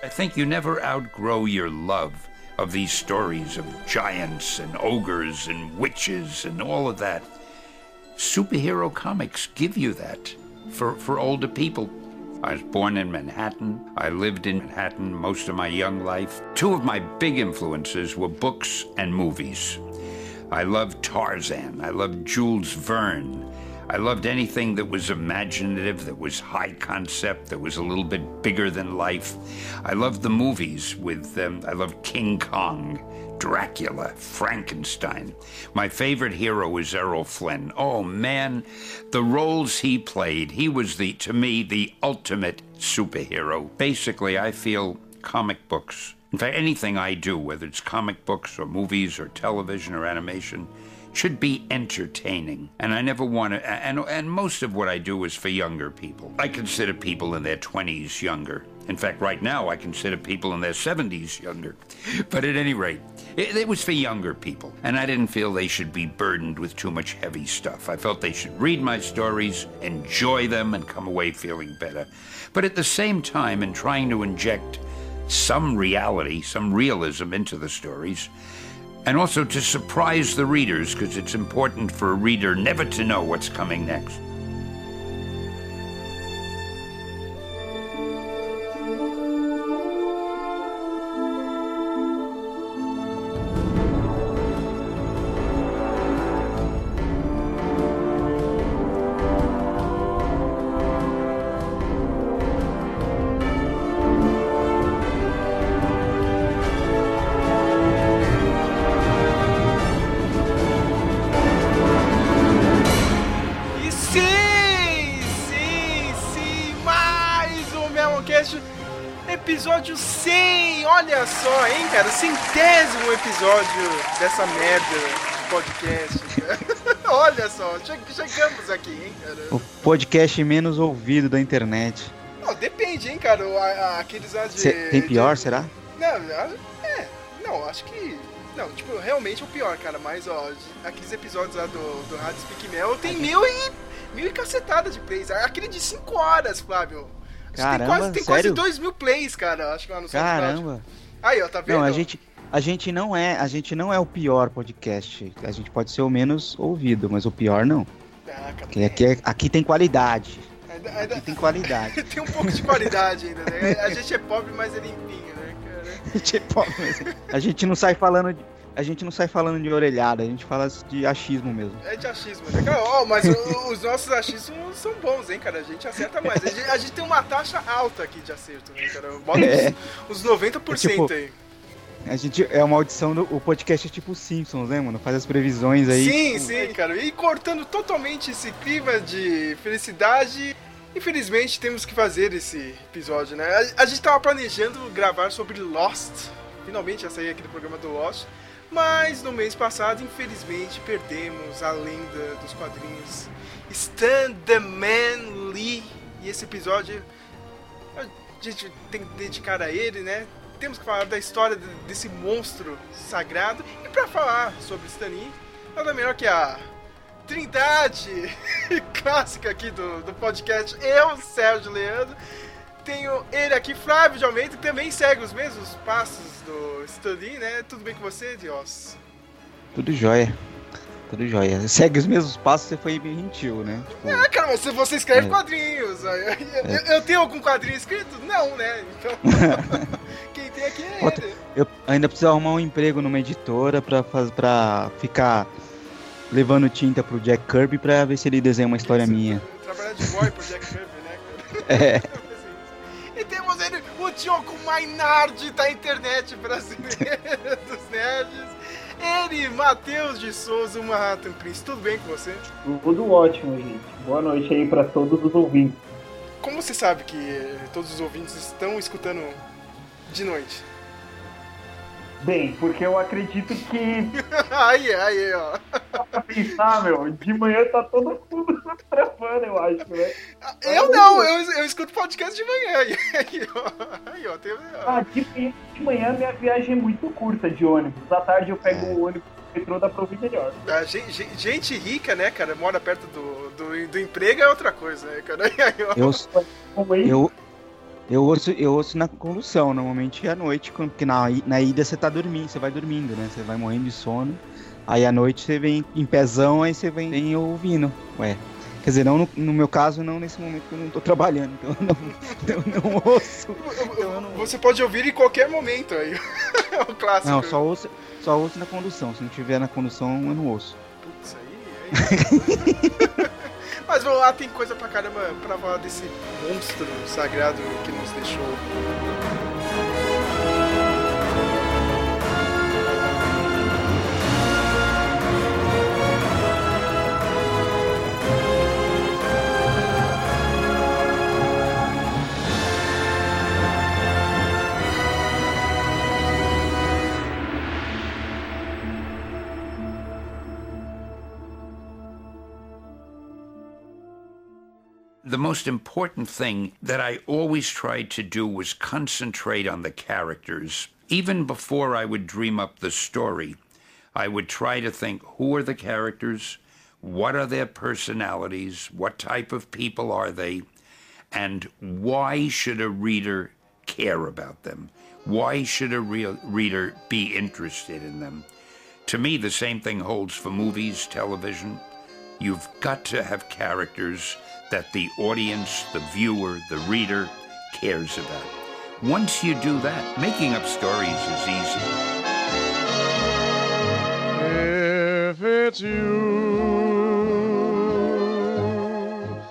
I think you never outgrow your love of these stories of giants and ogres and witches and all of that. Superhero comics give you that for, for older people. I was born in Manhattan. I lived in Manhattan most of my young life. Two of my big influences were books and movies. I loved Tarzan. I loved Jules Verne. I loved anything that was imaginative, that was high concept, that was a little bit bigger than life. I loved the movies with, um, I loved King Kong, Dracula, Frankenstein. My favorite hero was Errol Flynn. Oh man, the roles he played, he was the, to me, the ultimate superhero. Basically, I feel comic books. In fact, anything I do, whether it's comic books or movies or television or animation, should be entertaining. And I never want to, and, and most of what I do is for younger people. I consider people in their 20s younger. In fact, right now, I consider people in their 70s younger. But at any rate, it, it, was for younger people, and I didn't feel they should be burdened with too much heavy stuff. I felt they should read my stories, enjoy them, and come away feeling better. But at the same time, in trying to inject some reality, some realism into the stories, and also to surprise the readers, because it's important for a reader never to know what's coming next. Episódio dessa merda de podcast, cara. olha só, che- chegamos aqui, hein, cara. O podcast menos ouvido da internet. Não, depende, hein, cara, aqueles lá de... Cê- tem pior, de- será? Não, é, não, acho que... Não, tipo, realmente o pior, cara, mas, ó, aqueles episódios lá do, do Rádio Speak Mel tem mil e... Mil e cacetada de plays. Aquele de 5 horas, Flávio. Que tem Caramba, quase, tem quase sério? 2 mil plays, cara. Acho que lá no SoundCloud. Caramba. Aí, ó, tá vendo? Não, a gente, a gente não é, a gente não é o pior podcast. A gente pode ser o menos ouvido, mas o pior não. Porque aqui, é- aqui tem qualidade. ainda, ainda- Aqui tem qualidade. tem um pouco de qualidade ainda, né? A gente é pobre, mas é limpinho, né, cara? Tipo, a gente não sai falando de, a gente não sai falando de orelhada, a gente fala de achismo mesmo. É de achismo, né? Cara, ó, mas o- os nossos achismos são bons, hein, cara? A gente acerta mais. A gente, a gente tem uma taxa alta aqui de acerto, né, cara? Bota É. uns, uns 90% Tipo, aí. A gente é uma audição do o podcast é tipo Simpsons, né, mano? Faz as previsões aí. Sim, tipo, sim, cara. E cortando totalmente esse clima de felicidade. Infelizmente temos que fazer esse episódio, né? A, a gente tava planejando gravar sobre Lost. Finalmente ia sair aquele programa do Lost. Mas no mês passado, infelizmente, perdemos a lenda dos quadrinhos Stan the Man Lee. E esse episódio a gente tem que dedicar a ele, né? Temos que falar da história de- desse monstro sagrado. E pra falar sobre Stan Lee, nada melhor que a trindade clássica aqui do, do podcast. Eu, Sérgio Leandro. Tenho ele aqui, Flávio de Almeida, que também segue os mesmos passos do Stan Lee, né? Tudo bem com você, Dios? Tudo jóia. Tudo jóia. Segue os mesmos passos, você foi bem gentil, né? Tipo, Ah, cara, mas se você escreve É. quadrinhos, eu, eu- eu tenho algum quadrinho escrito? Não, né? Então, quem tem aqui é Outra- ele. eu ainda preciso arrumar um emprego numa editora pra, pra ficar levando tinta pro Jack Kirby pra ver se ele desenha uma história Isso, minha. Trabalhar de boy pro Jack Kirby, né, cara? É. E temos ele, o Diogo Mainardi da internet brasileira dos nerds. Ele, Matheus de Souza, o Manhattan Prince. Tudo bem com você? Tudo ótimo, gente. Boa noite aí pra todos os ouvintes. Como você sabe que todos os ouvintes estão escutando de noite? Bem, porque eu acredito que, aí, aí, ó. pra pensar, meu, de manhã tá todo mundo travando, eu acho, né? Eu não, eu, eu escuto podcast de manhã. Aí, ó. Aí, ó, tem. Ah, de, manhã- de manhã minha viagem é muito curta de ônibus. À tarde eu pego o ônibus do metrô, dá pra ouvir melhor. A gente, gente- rica, né, cara, mora perto do, do, do emprego é outra coisa, né, cara? Aí, ó. Eu, eu, Eu ouço, eu ouço na condução, normalmente é à noite, porque na, na ida você tá dormindo, você vai dormindo, né? Você vai morrendo de sono. Aí à noite você vem em pezão, aí você vem, vem ouvindo. Ué. Quer dizer, não no, no, meu caso, não nesse momento que eu não tô trabalhando, então eu não, eu não ouço. Então eu não... Você pode ouvir em qualquer momento aí. é o clássico. Não, só ouço, só ouço na condução. Se não tiver na condução, eu não ouço. Putz, aí. aí... Mas vamos lá, tem coisa pra caramba pra falar desse monstro sagrado que nos deixou. The most important thing that I always tried to do was concentrate on the characters. Even before I would dream up the story, I would try to think who are the characters? What are their personalities? What type of people are they? And why should a reader care about them? Why should a real reader be interested in them? To me, the same thing holds for movies, television. You've got to have characters that the audience, the viewer, the reader cares about. Once you do that, making up stories is easy. If it's you.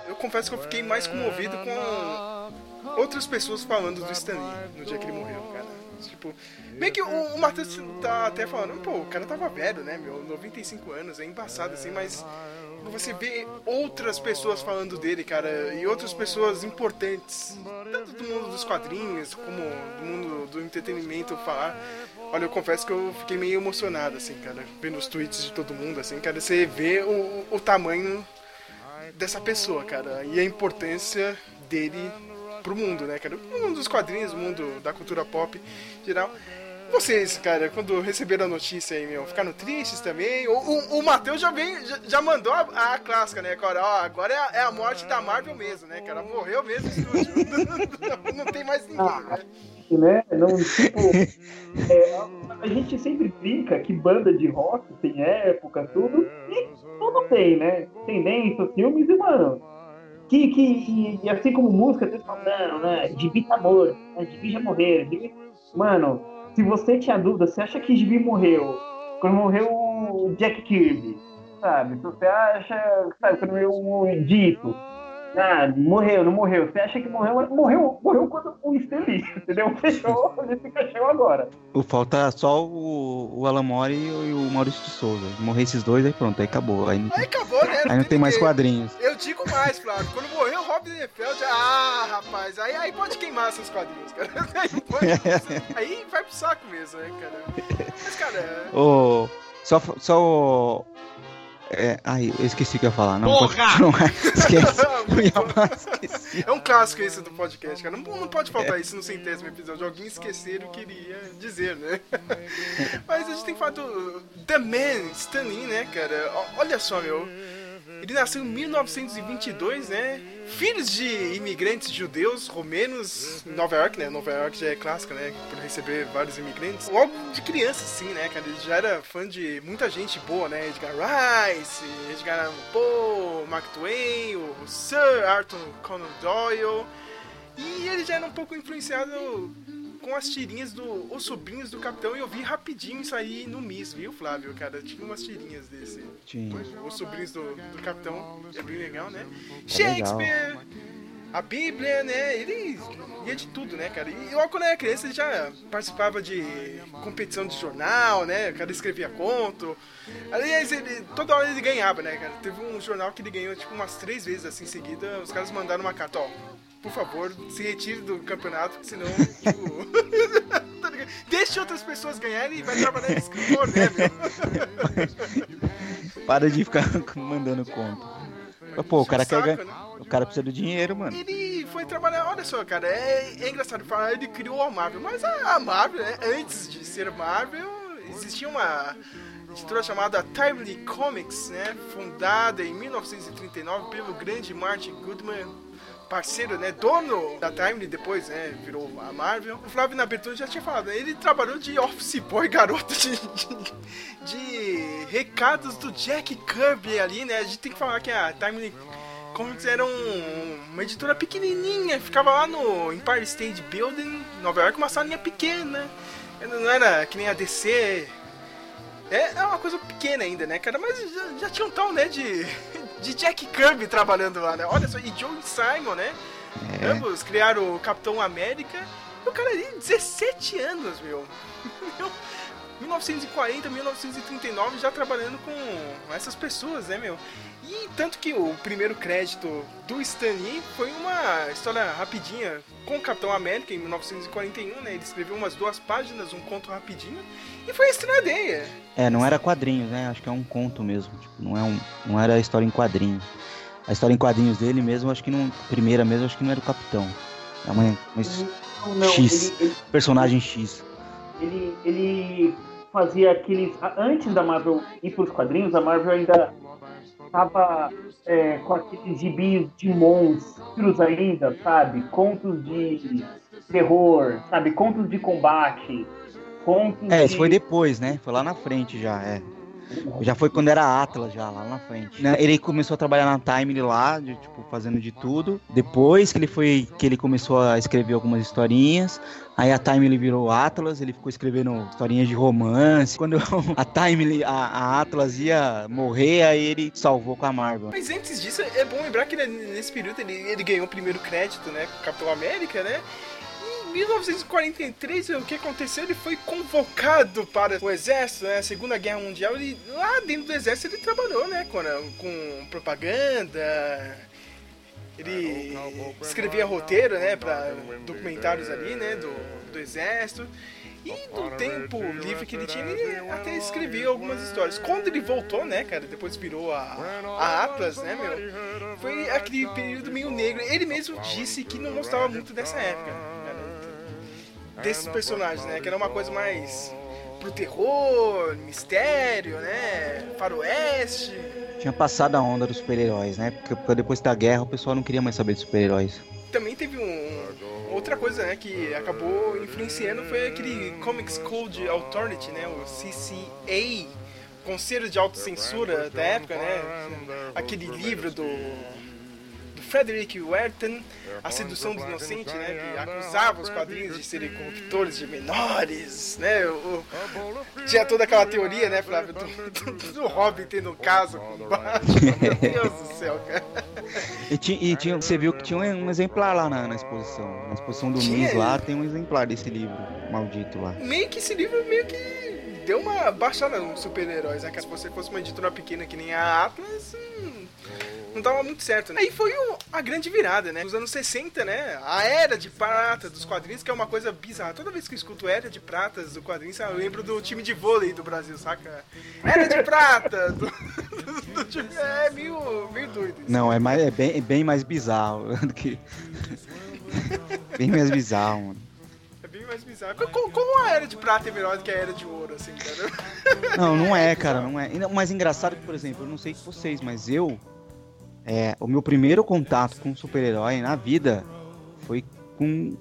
Eu confesso que eu fiquei mais comovido com outras pessoas falando do Stanley no dia que ele morreu, cara. Tipo, meio que o, o Matheus tá até falando, pô, o cara tava velho, né, meu? 95 anos, é embaçado assim, mas você vê outras pessoas falando dele, cara, e outras pessoas importantes, tanto do mundo dos quadrinhos como do mundo do entretenimento falar. Olha, eu confesso que eu fiquei meio emocionado, assim, cara, vendo os tweets de todo mundo, assim, cara, você vê o, o tamanho dessa pessoa, cara, e a importância dele pro mundo, né, cara? O mundo dos quadrinhos, o mundo da cultura pop em geral. Vocês, cara, quando receberam a notícia aí, meu, ficaram tristes também? O, o, o Matheus já, vem, já, já mandou a, a, clássica, né, cara? Ó, agora é a, é a, morte da Marvel mesmo, né, cara? Morreu mesmo o estúdio. não tem mais ninguém, né? né? Não, tipo, é, a gente sempre brinca que banda de rock tem época, tudo, e tudo tem, né? Tendência, filmes e, mano, que, que e, assim como música, vocês falam, não, né? Gibi tá morto, né? Gibi já morreram, Mano, se você tinha dúvida, você acha que Gibi morreu quando morreu o Jack Kirby, sabe? Se você acha, sabe, quando morreu o Dito, ah, morreu, não morreu. Você acha que morreu? Morreu, morreu quando o Stanley, entendeu? Fechou esse caixão agora. O falta só o, o Alan Moore e o Maurício de Souza. Morrer esses dois, aí pronto, aí acabou. Aí, não, aí acabou, né? Aí não tem mais quadrinhos. Eu digo mais, Flávio. Quando morreu o Robin Defeld, ah, rapaz, aí, aí pode queimar seus quadrinhos, cara. Aí, pode, aí vai pro saco mesmo, né, cara? Mas, cara. É- Ô, só, só é, ai, eu esqueci o que eu ia falar. Não, Porra! Esqueci. É um clássico esse do podcast, cara. Não, não pode faltar é. isso no centésimo episódio. Alguém esquecer o que iria dizer, né? Mas a gente tem que falar do The Man, Stan Lee, né, cara? Olha só, meu. Ele nasceu em 1922, né? Filhos de imigrantes judeus, romenos, em Nova York, né? Nova York já é clássica, né? Por receber vários imigrantes. Logo de criança, sim, né, cara? Ele já era fã de muita gente boa, né? Edgar Rice, Edgar Allan Poe, Mark Twain, o Sir Arthur Conan Doyle. E ele já era um pouco influenciado com as tirinhas do Os Sobrinhos do Capitão e eu vi rapidinho isso aí no Miss, viu, Flávio? Cara, tinha umas tirinhas desse. Tinha. Os Sobrinhos do, do Capitão, é bem legal, né? É Shakespeare! Legal. A Bíblia, né? Ele ia de tudo, né, cara? E logo quando era criança ele já participava de competição de jornal, né? O cara escrevia conto. Aliás, ele, toda hora ele ganhava, né, cara? Teve um jornal que ele ganhou tipo umas três vezes assim em seguida. Os caras mandaram uma carta, ó por favor, se retire do campeonato, senão, tipo. Tá Deixe outras pessoas ganharem e vai trabalhar de escritor, né, meu? Para de ficar mandando conta. Pô, o cara quer ganhar. Né? O cara precisa do dinheiro, mano. Ele foi trabalhar, olha só, cara, é, é engraçado falar, ele criou a Marvel, mas a, a Marvel, né, antes de ser Marvel, existia uma editora chamada Timely Comics, né? Fundada em 1939 pelo grande Martin Goodman, parceiro, né, dono da Timely, depois, né, virou a Marvel. O Flávio na abertura já tinha falado, né, ele trabalhou de office boy, garoto de, de, de, recados do Jack Kirby ali, né, a gente tem que falar que a Timely Comics era um, uma editora pequenininha, ficava lá no Empire State Building, Nova York, uma salinha pequena, não era que nem a DC, é, é uma coisa pequena ainda, né, cara? Mas já, já tinha um tal, né, de, de Jack Kirby trabalhando lá, né? Olha só, e Joe Simon, né? É. Ambos criaram o Capitão América. E o cara ali, 17 anos, meu. 1940, 1939, já trabalhando com essas pessoas, né, meu? E tanto que o primeiro crédito do Stan Lee foi uma história rapidinha com o Capitão América em 1941, né? Ele escreveu umas duas páginas, um conto rapidinho, e foi estreadeia. É, não era quadrinhos, né? Acho que é um conto mesmo. Tipo, não, é um, não era história em quadrinhos. A história em quadrinhos dele mesmo, acho que não. Primeira mesmo, acho que não era o Capitão. É uma, uma não, X. Ele, ele, personagem X. Ele, ele fazia aqueles. Antes da Marvel ir para os quadrinhos, a Marvel ainda tava é, com aqueles gibis de monstros ainda, sabe? Contos de terror, sabe? Contos de combate. É, de... isso foi depois, né? Foi lá na frente já, é. Já foi quando era Atlas, já, lá na frente. Né, ele começou a trabalhar na Time lá, de, tipo, fazendo de tudo. Depois que ele foi, que ele começou a escrever algumas historinhas, aí a Time ele virou Atlas, ele ficou escrevendo historinhas de romance. Quando a Time, a, a Atlas ia morrer, aí ele salvou com a Marvel. Mas antes disso, é bom lembrar que nesse período ele, ele ganhou o primeiro crédito, né, com Capitão América, né? 1943, o que aconteceu? Ele foi convocado para o exército, né? A Segunda Guerra Mundial. Ele, lá dentro do exército ele trabalhou, né? Com, com propaganda. Ele escrevia roteiro, né? Para documentários ali, né? Do, do exército. E no tempo livre que ele tinha, ele até escrevia algumas histórias. Quando ele voltou, né, cara, depois virou a, a Atlas, né, meu? Foi aquele período meio negro. Ele mesmo disse que não gostava muito dessa época desses personagens, né? Que era uma coisa mais pro terror, mistério, né? Faroeste. Tinha passado a onda dos super-heróis, né? Porque depois da guerra o pessoal não queria mais saber de super-heróis. Também teve um outra coisa, né, que acabou influenciando foi aquele Comics Code Authority, né, o CCA, Conselho de Autocensura da época, né? Aquele livro do Frederick Werton, A Sedução do Inocente, né, que acusava os quadrinhos de serem corruptores de menores, né, o, tinha toda aquela teoria, né, Flávio, do, do, do Robin tendo um caso com o Batman, meu Deus do céu, cara. E, tinha, e tinha, você viu que tinha um exemplar lá na, na exposição, na exposição do tinha... mês lá tem um exemplar desse livro maldito lá. Meio que esse livro meio que deu uma baixada nos super-heróis, né? Que se você fosse uma editora pequena que nem a Atlas, hum, não dava muito certo, né? Aí foi a grande virada, né? Nos anos 60, né? A era de prata dos quadrinhos, que é uma coisa bizarra. Toda vez que eu escuto era de pratas do quadrinho, eu lembro do time de vôlei do Brasil, saca? Era de prata! Do, do, do time, é meio, meio doido. Isso. Não, é, mais, é, bem, é bem mais bizarro do que. bem mais bizarro, mano é bem mais bizarro. Como, como, a era de prata é melhor do que a era de ouro, assim, cara? Não, não é, cara, não é. O mais engraçado que, por exemplo, eu não sei vocês, mas eu é, o meu primeiro contato com super-herói na vida foi com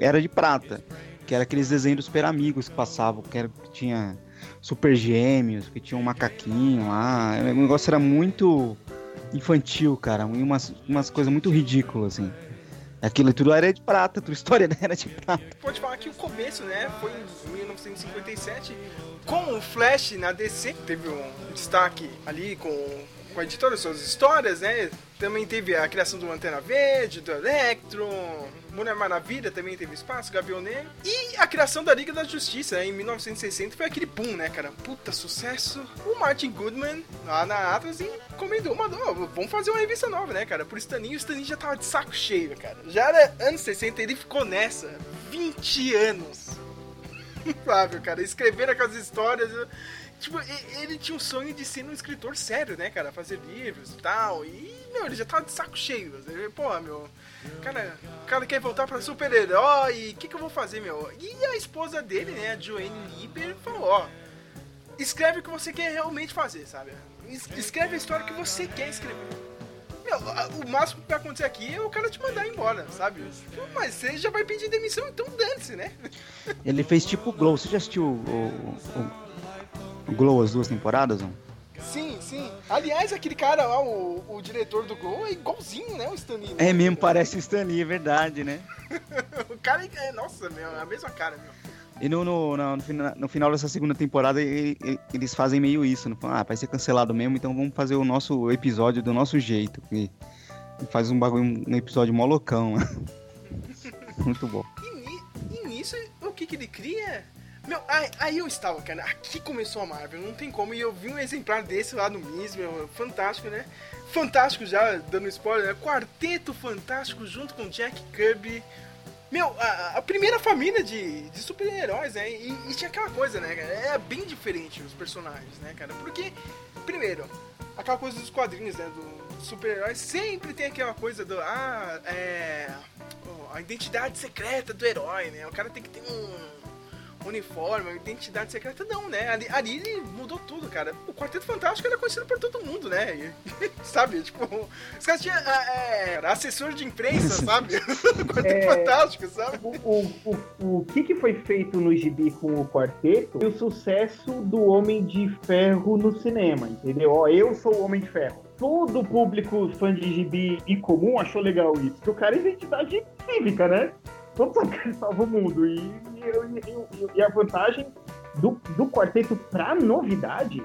Era de Prata, que era aqueles desenhos dos super amigos que passavam, que, era, que tinha super gêmeos, que tinha um macaquinho lá. O negócio era muito infantil, cara, e umas, umas coisas muito ridículas, assim. Aquilo tudo era de prata, tua história era de prata. Pode falar que o começo, né, foi em 1957, com o Flash na DC, teve um destaque ali com com a editora, suas histórias, né? Também teve a criação do Antena Verde, do Electro, Mulher Maravilha também teve espaço, Gavião Negro. E a criação da Liga da Justiça, né? em 1960, foi aquele boom, né, cara? Puta sucesso. O Martin Goodman, lá na Atlas, encomendou, mandou, vamos fazer uma revista nova, né, cara? Por Staninho, o Staninho já tava de saco cheio, cara. Já era anos 60, ele ficou nessa 20 anos. Flávio, cara, escrever aquelas histórias... Tipo, ele tinha um sonho de ser um escritor sério, né, cara? Fazer livros e tal. E, meu, ele já tava de saco cheio. Ele, Pô, meu, cara, o cara quer voltar pra super-herói. O que, que eu vou fazer, meu? E a esposa dele, né, a Joanne Lieber, falou: Ó, escreve o que você quer realmente fazer, sabe? Es- Escreve a história que você quer escrever. Meu, o máximo que vai acontecer aqui é o cara te mandar embora, sabe? Mas você já vai pedir demissão, então dane-se, né? Ele fez tipo o Glow. Você já assistiu o, o- o Glow as duas temporadas? Não? Sim, sim. Aliás, aquele cara lá, o, o diretor do Gol, é igualzinho, né? O Stanley. É mesmo, parece o Stan Lee, é verdade, né? O cara é. Nossa, meu, é a mesma cara, meu. E no, no, no, no fina- no final dessa segunda temporada eles fazem meio isso, não falam, ah, vai ser cancelado mesmo, então vamos fazer o nosso episódio do nosso jeito. E faz um bagulho, um episódio mó loucão. Muito bom. E, e nisso, o que que ele cria? Meu, aí, aí eu estava, cara, aqui começou a Marvel, não tem como, e eu vi um exemplar desse lá no Miss, meu, fantástico, né? Fantástico já, dando spoiler, né? Quarteto Fantástico junto com Jack Kirby. Meu, a, a primeira família de, de super-heróis, né? E, e tinha aquela coisa, né, cara? É bem diferente os personagens, né, cara? Porque, primeiro, aquela coisa dos quadrinhos, né? Do, dos super-heróis sempre tem aquela coisa do. Ah, é. a identidade secreta do herói, né? O cara tem que ter um uniforme, uma identidade secreta. Não, né? Ali, ali ele mudou tudo, cara. O Quarteto Fantástico era conhecido por todo mundo, né? E- sabe? Tipo, os caras tinham ah, é, assessor de imprensa, sabe? O Quarteto É. Fantástico, sabe? O, o, o, o que, que foi feito no gibi com o quarteto foi o sucesso do Homem de Ferro no cinema, entendeu? Ó, eu sou o Homem de Ferro. Todo o público fã de gibi e comum achou legal isso. Porque o cara é identidade cívica, né? Todos sabem que ele salva o mundo. E, e, e- e a vantagem do, do quarteto pra novidade,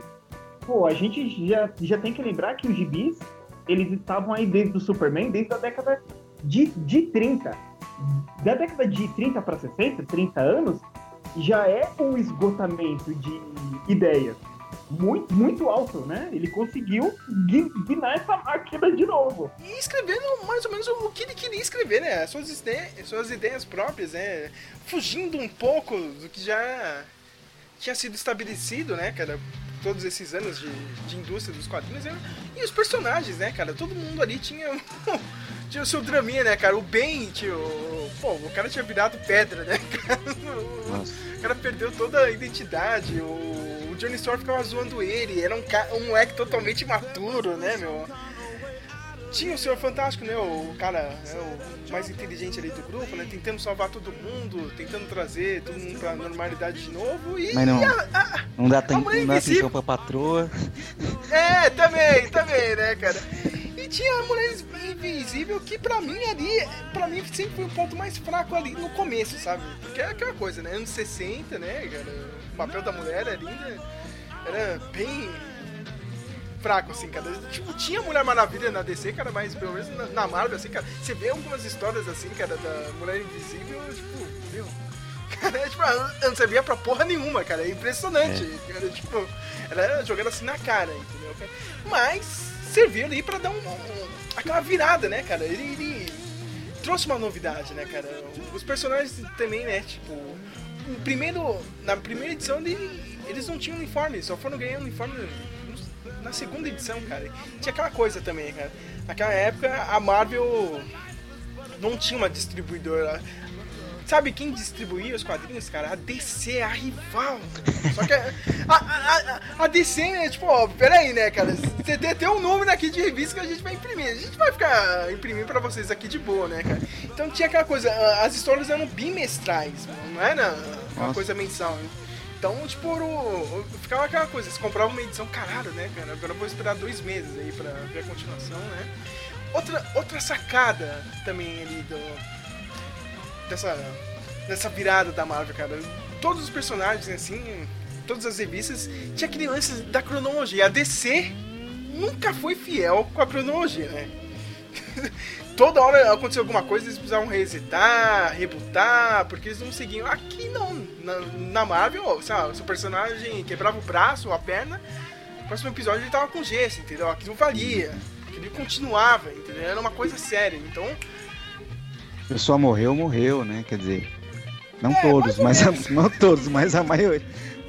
pô, a gente já, já tem que lembrar que os gibis, eles estavam aí desde o Superman, desde a década de, de 30 da década de 30 para 60, 30 anos, já é um esgotamento de ideias muito, muito alto, né? Ele conseguiu gui- guinar essa máquina de novo. E escrevendo mais ou menos o que ele queria escrever, né? As suas, ide- suas ideias próprias, né? Fugindo um pouco do que já tinha sido estabelecido, né, cara? Todos esses anos de, de indústria dos quadrinhos. né? E os personagens, né, cara? Todo mundo ali tinha, tinha o seu draminha, né, cara? O Ben, tinha o... Pô, o cara tinha virado pedra, né, cara? O cara perdeu toda a identidade. O Johnny Storm ficava zoando ele. Era um, ca... um moleque totalmente imaturo, né, meu? Tinha o Senhor Fantástico, né? O cara né, o mais inteligente ali do grupo, né? Tentando salvar todo mundo, tentando trazer todo mundo pra normalidade de novo. E, Mas não. a- a- Não dá, mulher não dá atenção pra patroa. é, também, também, né, cara? E tinha a Mulher Invisível que pra mim ali, pra mim sempre foi o ponto mais fraco ali no começo, sabe? Porque é aquela coisa, né? Anos 60, né, cara? O papel da mulher ali né, era bem fraco, assim, cara. Tipo, tinha Mulher Maravilha na DC, cara, mas pelo menos na, na Marvel, assim, cara, você vê algumas histórias assim, cara, da Mulher Invisível, tipo, meu. Cara, tipo, eu não sabia pra porra nenhuma, cara. É impressionante. Cara, tipo, era jogando assim na cara, entendeu? Mas serviu ali pra dar um, um- aquela virada, né, cara? Ele, ele trouxe uma novidade, né, cara? Os personagens também, né, tipo. No primeiro, na primeira edição ele- eles não tinham uniforme, só foram ganhando uniforme na segunda edição, cara. Tinha aquela coisa também, cara. Naquela época a Marvel não tinha uma distribuidora. Sabe quem distribuía os quadrinhos, cara? A DC, a rival. Só que a, a, a, a DC, né, tipo, ó, peraí, né, cara? Você tem, tem um número aqui de revista que a gente vai imprimir. A gente vai ficar imprimindo pra vocês aqui de boa, né, cara? Então tinha aquela coisa, as histórias eram bimestrais, não era uma Nossa. coisa mensal. né? Então, tipo, ficava aquela coisa, você comprava uma edição, caralho, né, cara? Agora eu vou esperar dois meses aí pra ver a continuação, né? Outra, outra sacada também ali do, dessa, dessa virada da Marvel, cara. Todos os personagens, assim, todas as revistas, tinha aquele lance da cronologia. A DC nunca foi fiel com a cronologia, né? Toda hora aconteceu alguma coisa, eles precisavam resetar, rebutar, porque eles não seguiam. Aqui não. Na, na Marvel, sei lá, seu personagem quebrava o braço ou a perna, no próximo episódio ele tava com gesso, entendeu? Aquilo valia. Aquilo continuava, entendeu? Era uma coisa séria. Então, A pessoa morreu, morreu, né? Quer dizer, não É, todos, mas a- não todos, mas a maioria.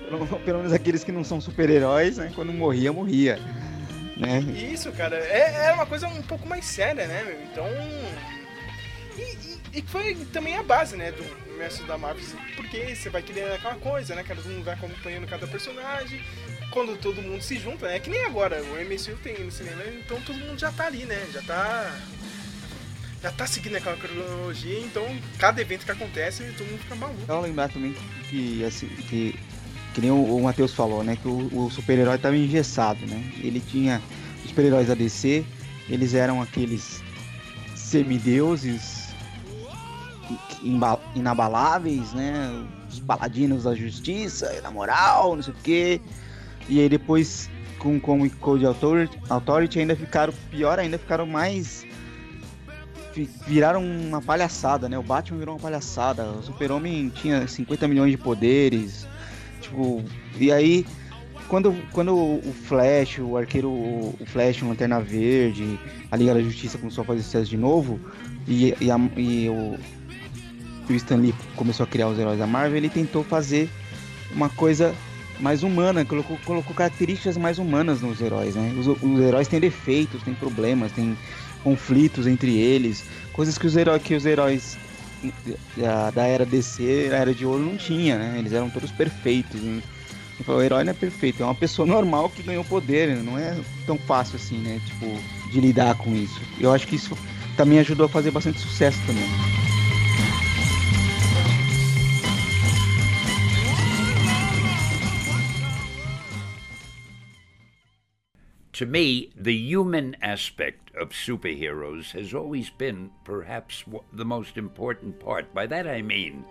Pelo, pelo menos aqueles que não são super-heróis, né? Quando morria, morria. Né? Isso, cara, é, era uma coisa um pouco mais séria, né, meu? Então. E, e- e foi também a base, né, do universo da Marvel, porque você vai criando aquela coisa, né? Todo mundo vai acompanhando cada personagem. quando todo mundo se junta, né? Que nem agora, o MCU tem no cinema, então todo mundo já tá ali, né? Já tá. Já tá seguindo aquela cronologia, então cada evento que acontece, todo mundo fica maluco. Então lembrar também que, assim, que, que nem o, o Matheus falou, né? Que o, o super-herói tava engessado, né? Ele tinha. Os super-heróis da DC, eles eram aqueles semideuses inabaláveis, né? Os paladinos da justiça da moral, não sei o quê. E aí depois, com Comic Code Authority, Authority ainda ficaram, pior ainda, ficaram mais... Viraram uma palhaçada, né? O Batman virou uma palhaçada. O Super-Homem tinha 50 milhões de poderes. Tipo, e aí... Quando, quando o Flash, o Arqueiro, o Flash, o Lanterna Verde, a Liga da Justiça começou a fazer sucesso de novo, e, e, a- e o, o Stan Lee começou a criar os heróis da Marvel, ele tentou fazer uma coisa mais humana, colocou, colocou características mais humanas nos heróis, né? Os, os heróis têm defeitos, têm problemas, têm conflitos entre eles, coisas que os heróis, que os heróis da, da era DC, da era de ouro, não tinha, né? Eles eram todos perfeitos. Né? O herói não é perfeito, é uma pessoa normal que ganhou poder, né? não é tão fácil assim, né? Tipo, de lidar com isso. Eu acho que isso também ajudou a fazer bastante sucesso também. To me, the human aspect of superheroes has always been perhaps the most important part. By that I mean,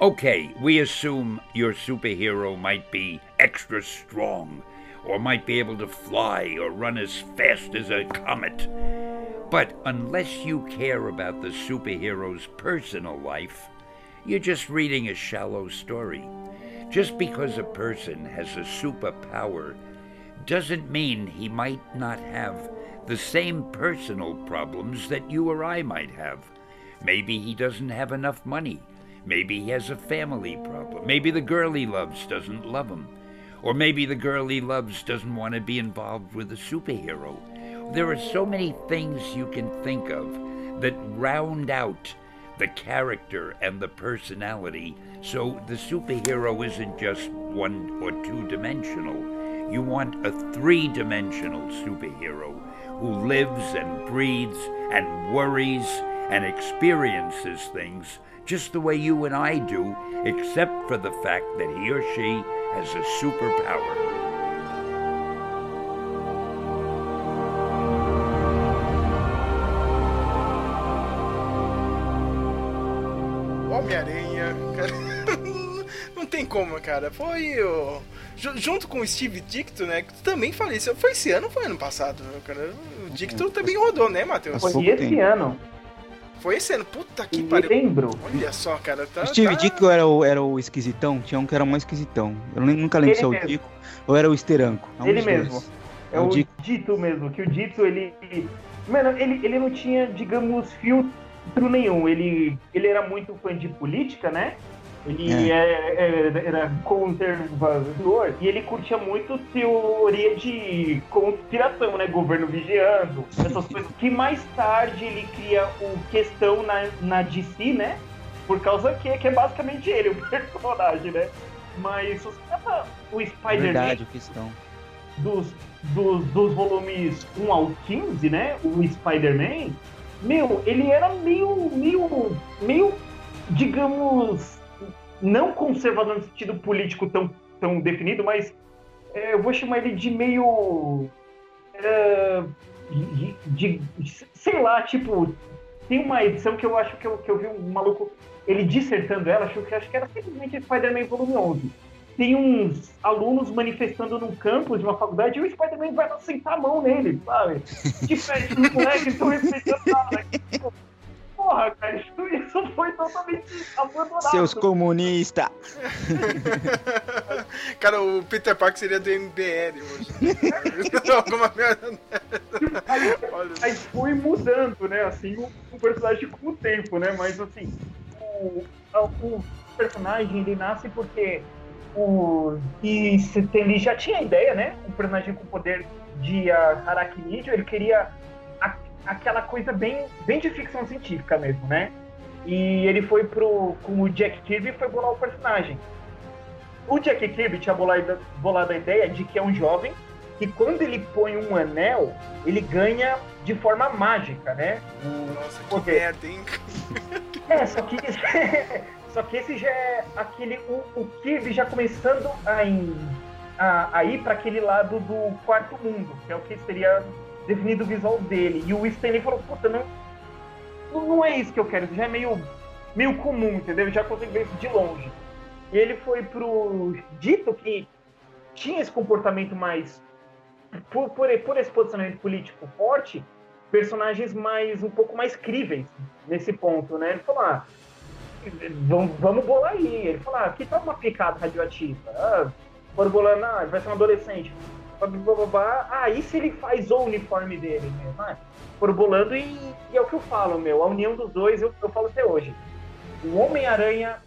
okay, we assume your superhero might be extra strong, or might be able to fly or run as fast as a comet. But unless you care about the superhero's personal life, you're just reading a shallow story. Just because a person has a superpower doesn't mean he might not have the same personal problems that you or I might have. Maybe he doesn't have enough money. Maybe he has a family problem. Maybe the girl he loves doesn't love him. Or maybe the girl he loves doesn't want to be involved with a superhero. There are so many things you can think of that round out the character and the personality so the superhero isn't just one or two dimensional. You want a three dimensional superhero who lives and breathes and worries and experiences things just the way you and I do, except for the fact that he or she has a superpower. Como, cara. Foi o. ju- Junto com o Steve Dicto, né? Que também faleceu. Foi esse ano ou foi ano passado, cara? O Dicto também rodou, né, Matheus? Foi esse tempo. ano. Foi esse ano. Puta que pariu. dezembro. Olha só, cara. Tá, O Steve tá... Ditko era o, era o esquisitão? Tinha um que era mais esquisitão. Eu nunca lembro Ele se é o mesmo. Dico ou era o Esteranco. É um Ele dos dois. mesmo. É É o o Dito. Dito mesmo, que o Dito, ele. Mano, ele, ele não tinha, digamos, filtro nenhum. Ele, ele era muito fã de política, né? Ele é- é- era conservador e ele curtia muito teoria de conspiração, né? Governo vigiando, essas coisas. Que mais tarde ele cria o questão na, na DC, né? Por causa que, que é basicamente ele, o personagem, né? Mas os- o Spider-Man Verdade, a questão. dos, dos, dos volumes 1 ao 15, né? O Spider-Man, meu, ele era meio, meio, meio, digamos, não conservador no sentido político tão, tão definido, mas é, eu vou chamar ele de meio. é, de, de- sei lá, tipo, tem uma edição que eu acho que eu, que eu vi um maluco, ele dissertando ela, acho que, acho que era simplesmente Spider-Man volume 11 tem uns alunos manifestando num campus de uma faculdade e o Spider-Man vai lá sentar a mão nele, sabe? Tipo, é, os moleques estão respeitando nada. Tipo, Porra, cara, isso, isso foi totalmente abandonado. Seus comunistas! Cara, o Peter Parker seria do MBL hoje. Alguma merda. Olha. Aí foi mudando, né? Assim, o, o personagem com o tempo, né? Mas assim, o, o personagem ele nasce porque o e se- ele já tinha a ideia, né? Um personagem com poder de uh, aracnídeo, ele queria aquela coisa bem, bem de ficção científica mesmo, né? E ele foi pro com o Jack Kirby e foi bolar o personagem. o Jack Kirby tinha bolado, bolado a ideia de que é um jovem que quando ele põe um anel, ele ganha de forma mágica, né? Nossa, que poder. merda, hein? É, só que, só que esse já é aquele. O, o Kirby já começando a, a, a ir para aquele lado do quarto mundo, que é o que seria definido o visual dele. E o Stanley falou: Puta, não, não é isso que eu quero, isso já é meio, meio comum, entendeu? Eu já consigo ver isso de longe. E ele foi pro dito que tinha esse comportamento mais. Por, por, por esse posicionamento político forte, personagens mais um pouco mais críveis nesse ponto, né? Ele falou, ah, vamos, vamos bolar aí. Ele falou, ah, aqui tá uma picada radioativa. Ah, foram bolando, ah, vai ser um adolescente. Ah, e se ele faz o uniforme dele mesmo? Ah, e, e, é o que eu falo, meu. A união dos dois, eu, eu falo até hoje. O Homem-Aranha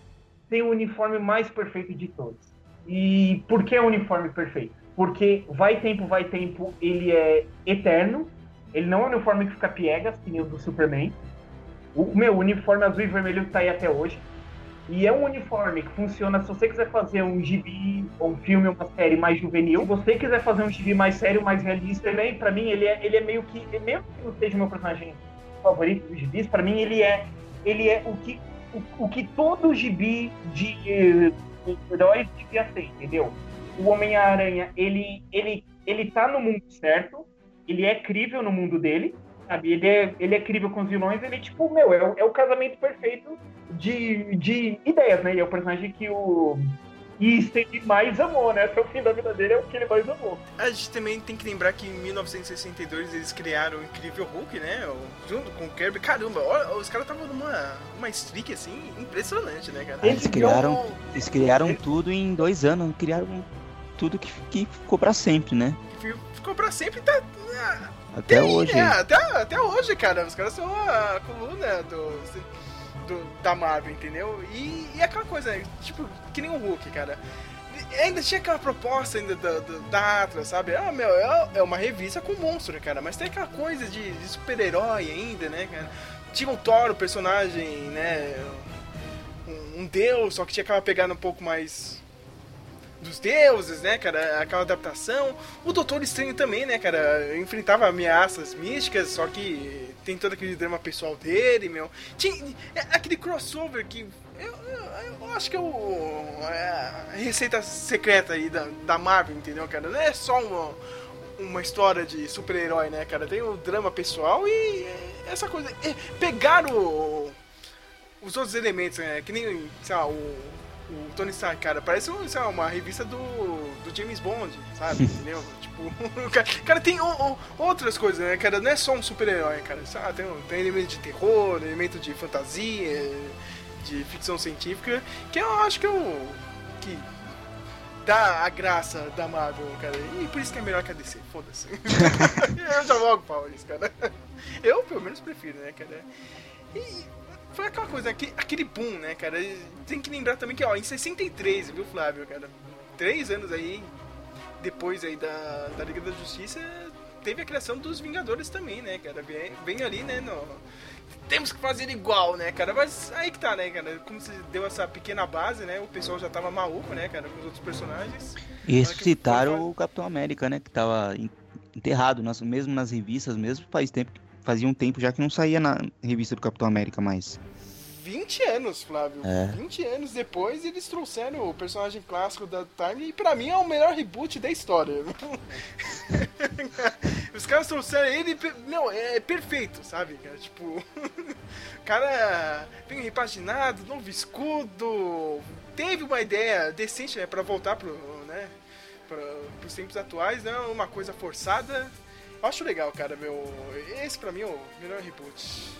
tem o uniforme mais perfeito de todos. E por que o uniforme perfeito? Porque vai tempo, vai tempo, ele é eterno, ele não é um uniforme que fica piegas, que nem o do Superman. O meu uniforme azul e vermelho tá aí até hoje. E é um uniforme que funciona se você quiser fazer um gibi, ou um filme, uma série mais juvenil. Se você quiser fazer um gibi mais sério, mais realista também, para mim ele é, ele é meio que, mesmo que não seja o meu personagem favorito dos gibis, para mim ele é, ele é o que, o, o que todo gibi de, de heróis devia ser, entendeu? O Homem-Aranha, ele, ele, ele tá no mundo certo, ele é crível no mundo dele, sabe? Ele é, ele é crível com os vilões, ele, tipo, meu, é, é o casamento perfeito de, de ideias, né? E é o personagem que o Easton mais amou, né? Até o fim da vida dele é o que ele mais amou. A gente também tem que lembrar que em 1962 eles criaram o Incrível Hulk, né? Junto com o Kirby. Caramba, olha, os caras estavam numa uma streak assim impressionante, né, cara? Eles criaram, eles criaram tudo em dois anos, criaram tudo que, que ficou para sempre, né? Ficou para sempre, tá até Tem, hoje. É, até, até hoje, cara. Os caras são a coluna do, do da Marvel, entendeu? E, e aquela coisa, tipo, que nem o Hulk, cara. Ainda tinha aquela proposta ainda da, da, da Atlas, sabe? Ah, meu, é, é uma revista com monstro, cara. Mas tem aquela coisa de, de super-herói ainda, né, cara? Tinha o Thor, o personagem, né? Um, um deus, só que tinha aquela pegada um pouco mais dos deuses, né, cara? Aquela adaptação. O Doutor Estranho também, né, cara? Enfrentava ameaças místicas, só que tem todo aquele drama pessoal dele, meu. Tinha é, aquele crossover que. Eu, eu, eu acho que é, o, é a receita secreta aí da, da Marvel, entendeu, cara? Não é só uma, uma história de super-herói, né, cara? Tem o drama pessoal e essa coisa. Pegar o, os outros elementos, né? Que nem, sei lá, o o Tony Stark, cara, parece lá, uma revista do, do James Bond, sabe? Entendeu? tipo, o cara, cara tem o, o, outras coisas, né, cara? Não é só um super-herói, cara. Sabe? Tem, tem elemento de terror, elemento de fantasia, de ficção científica, que eu acho que é o. que dá a graça da Marvel, cara. E por isso que é melhor que a DC, foda-se. eu já logo pau isso, cara. Eu, pelo menos, prefiro, né, cara? E foi aquela coisa, aquele, aquele boom, né, cara? Tem que lembrar também que, ó, em 63, viu, Flávio, cara? Três anos aí, depois aí da, da Liga da Justiça, teve a criação dos Vingadores também, né, cara? Vem, vem ali, né, no... Temos que fazer igual, né, cara? Mas aí que tá, né, cara? Como se deu essa pequena base, né? O pessoal já tava maluco, né, cara, com os outros personagens. E ressuscitaram o Capitão América, né? Que tava enterrado, mesmo nas revistas, mesmo faz tempo que fazia um tempo já que não saía na revista do Capitão América mais. 20 anos, Flávio. É. 20 anos depois eles trouxeram o personagem clássico da Time e pra mim é o melhor reboot da história. Os caras trouxeram ele, não, é perfeito, sabe? Tipo, cara bem repaginado, novo escudo, teve uma ideia decente né, para voltar pro, né, pra, pros tempos atuais, não né, uma coisa forçada acho legal, cara, meu. Esse pra mim é o melhor reboot.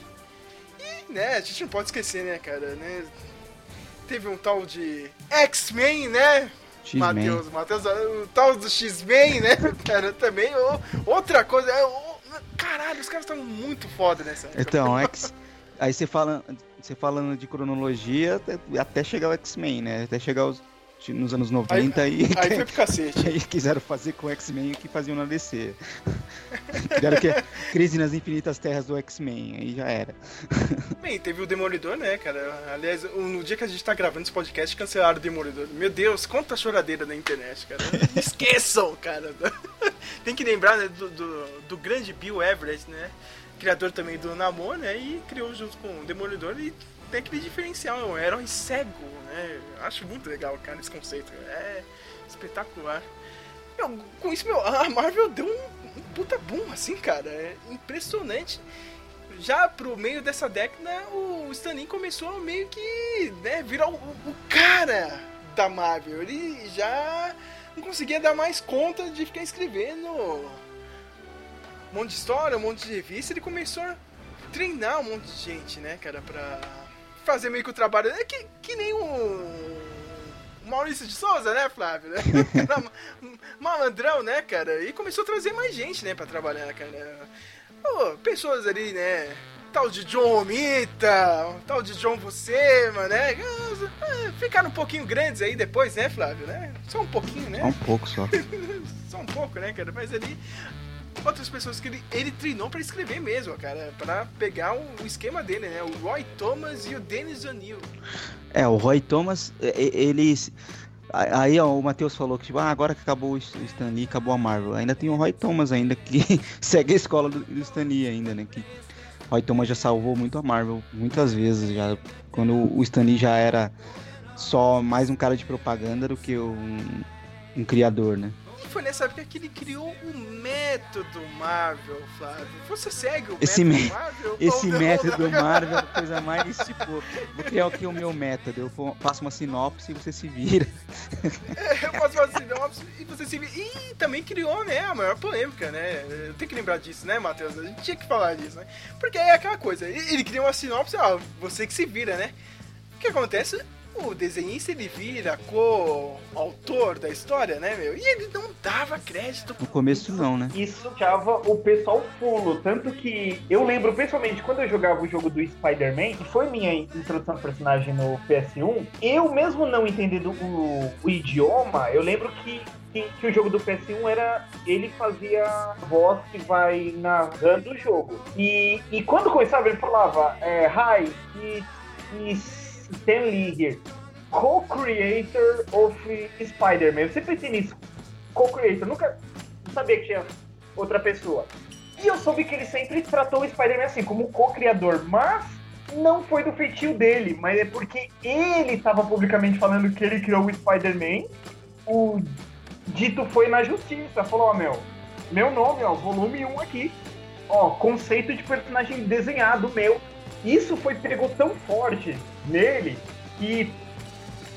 E, né, a gente não pode esquecer, né, cara, né? Teve um tal de X-Men, né? Matheus, Matheus, o tal do X-Men, né, cara, também. outra coisa, é, caralho, os caras estão muito foda nessa época. Então, X. Aí você fala, você falando de cronologia, até chegar o X-Men, né? Até chegar os, nos anos 90 aí, e. Aí foi pro cacete. aí quiseram fazer com o X-Men o que faziam na DC. Criaram que crise nas infinitas terras do X-Men, aí já era. Bem, teve o Demolidor, né, cara? Aliás, no dia que a gente tá gravando esse podcast, cancelaram o Demolidor. Meu Deus, quanta choradeira na internet, cara. Esqueçam, cara. Tem que lembrar né, do, do, do grande Bill Everett, né? Criador também do Namor, né? E criou junto com o Demolidor e tem aquele diferencial, é um herói cego, né? Acho muito legal, cara, esse conceito. É espetacular. Meu, com isso, meu, a Marvel deu um, um puta boom, assim, cara. É impressionante. Já pro meio dessa década, o Stan Lee começou a meio que né, virar o, o cara da Marvel. Ele já não conseguia dar mais conta de ficar escrevendo um monte de história, um monte de revista. Ele começou a treinar um monte de gente, né, cara, pra fazer meio que o trabalho. É que, que nem o. Maurício de Souza, né, Flávio? Malandrão, né, cara? E começou a trazer mais gente, né, pra trabalhar, cara. Pessoas ali, né? Tal de John Omita, tal de John Buscema, né? Ah, ficaram um pouquinho grandes aí depois, né, Flávio? Né? Só um pouquinho, né? Só um pouco só. só um pouco, né, cara? Mas ali outras pessoas que ele, ele treinou para escrever mesmo, cara, para pegar o, o, esquema dele, né? O Roy Thomas e o Dennis O'Neill. É, o Roy Thomas, ele Aí ó, o Matheus falou que tipo, ah, agora que acabou o Stan Lee, acabou a Marvel. Ainda tem o Roy Thomas ainda que segue a escola do, do Stan Lee ainda, né? Que Roy Thomas já salvou muito a Marvel muitas vezes já quando o Stan Lee já era só mais um cara de propaganda do que um, um criador, né? Foi nessa época que ele criou o método Marvel, Flávio. Você segue o esse método Marvel? Esse método Marvel é a coisa mais, tipo, vou criar aqui o meu método. Eu faço uma sinopse e você se vira. É, eu faço uma sinopse e você se vira. E também criou, né, a maior polêmica, né? Eu tenho que lembrar disso, né, Matheus? A gente tinha que falar disso, né? Porque é aquela coisa, ele cria uma sinopse, ó, você que se vira, né? O que acontece? O desenhista ele vira co-autor da história, né, meu? E ele não dava crédito. No começo não, né? Isso deixava o pessoal fulo. Tanto que eu lembro, principalmente, quando eu jogava o jogo do Spider-Man, que foi minha introdução do personagem no PS1, eu mesmo não entendendo o, o idioma, eu lembro que que, que, o jogo do PS1 era. Ele fazia voz que vai narrando o jogo. E, e quando começava, ele falava: é, Hi, it's Stan Lee co-creator of Spider-Man. Eu sempre pensei nisso, co-creator. Nunca sabia que tinha outra pessoa. E eu soube que ele sempre tratou o Spider-Man assim, como co-criador, mas não foi do feitio dele, mas é porque ele estava publicamente falando que ele criou o Spider-Man. O dito foi na justiça, falou, ó, oh, meu, meu nome, ó, volume 1 aqui. Ó, conceito de personagem desenhado meu. Isso foi pegou tão forte nele que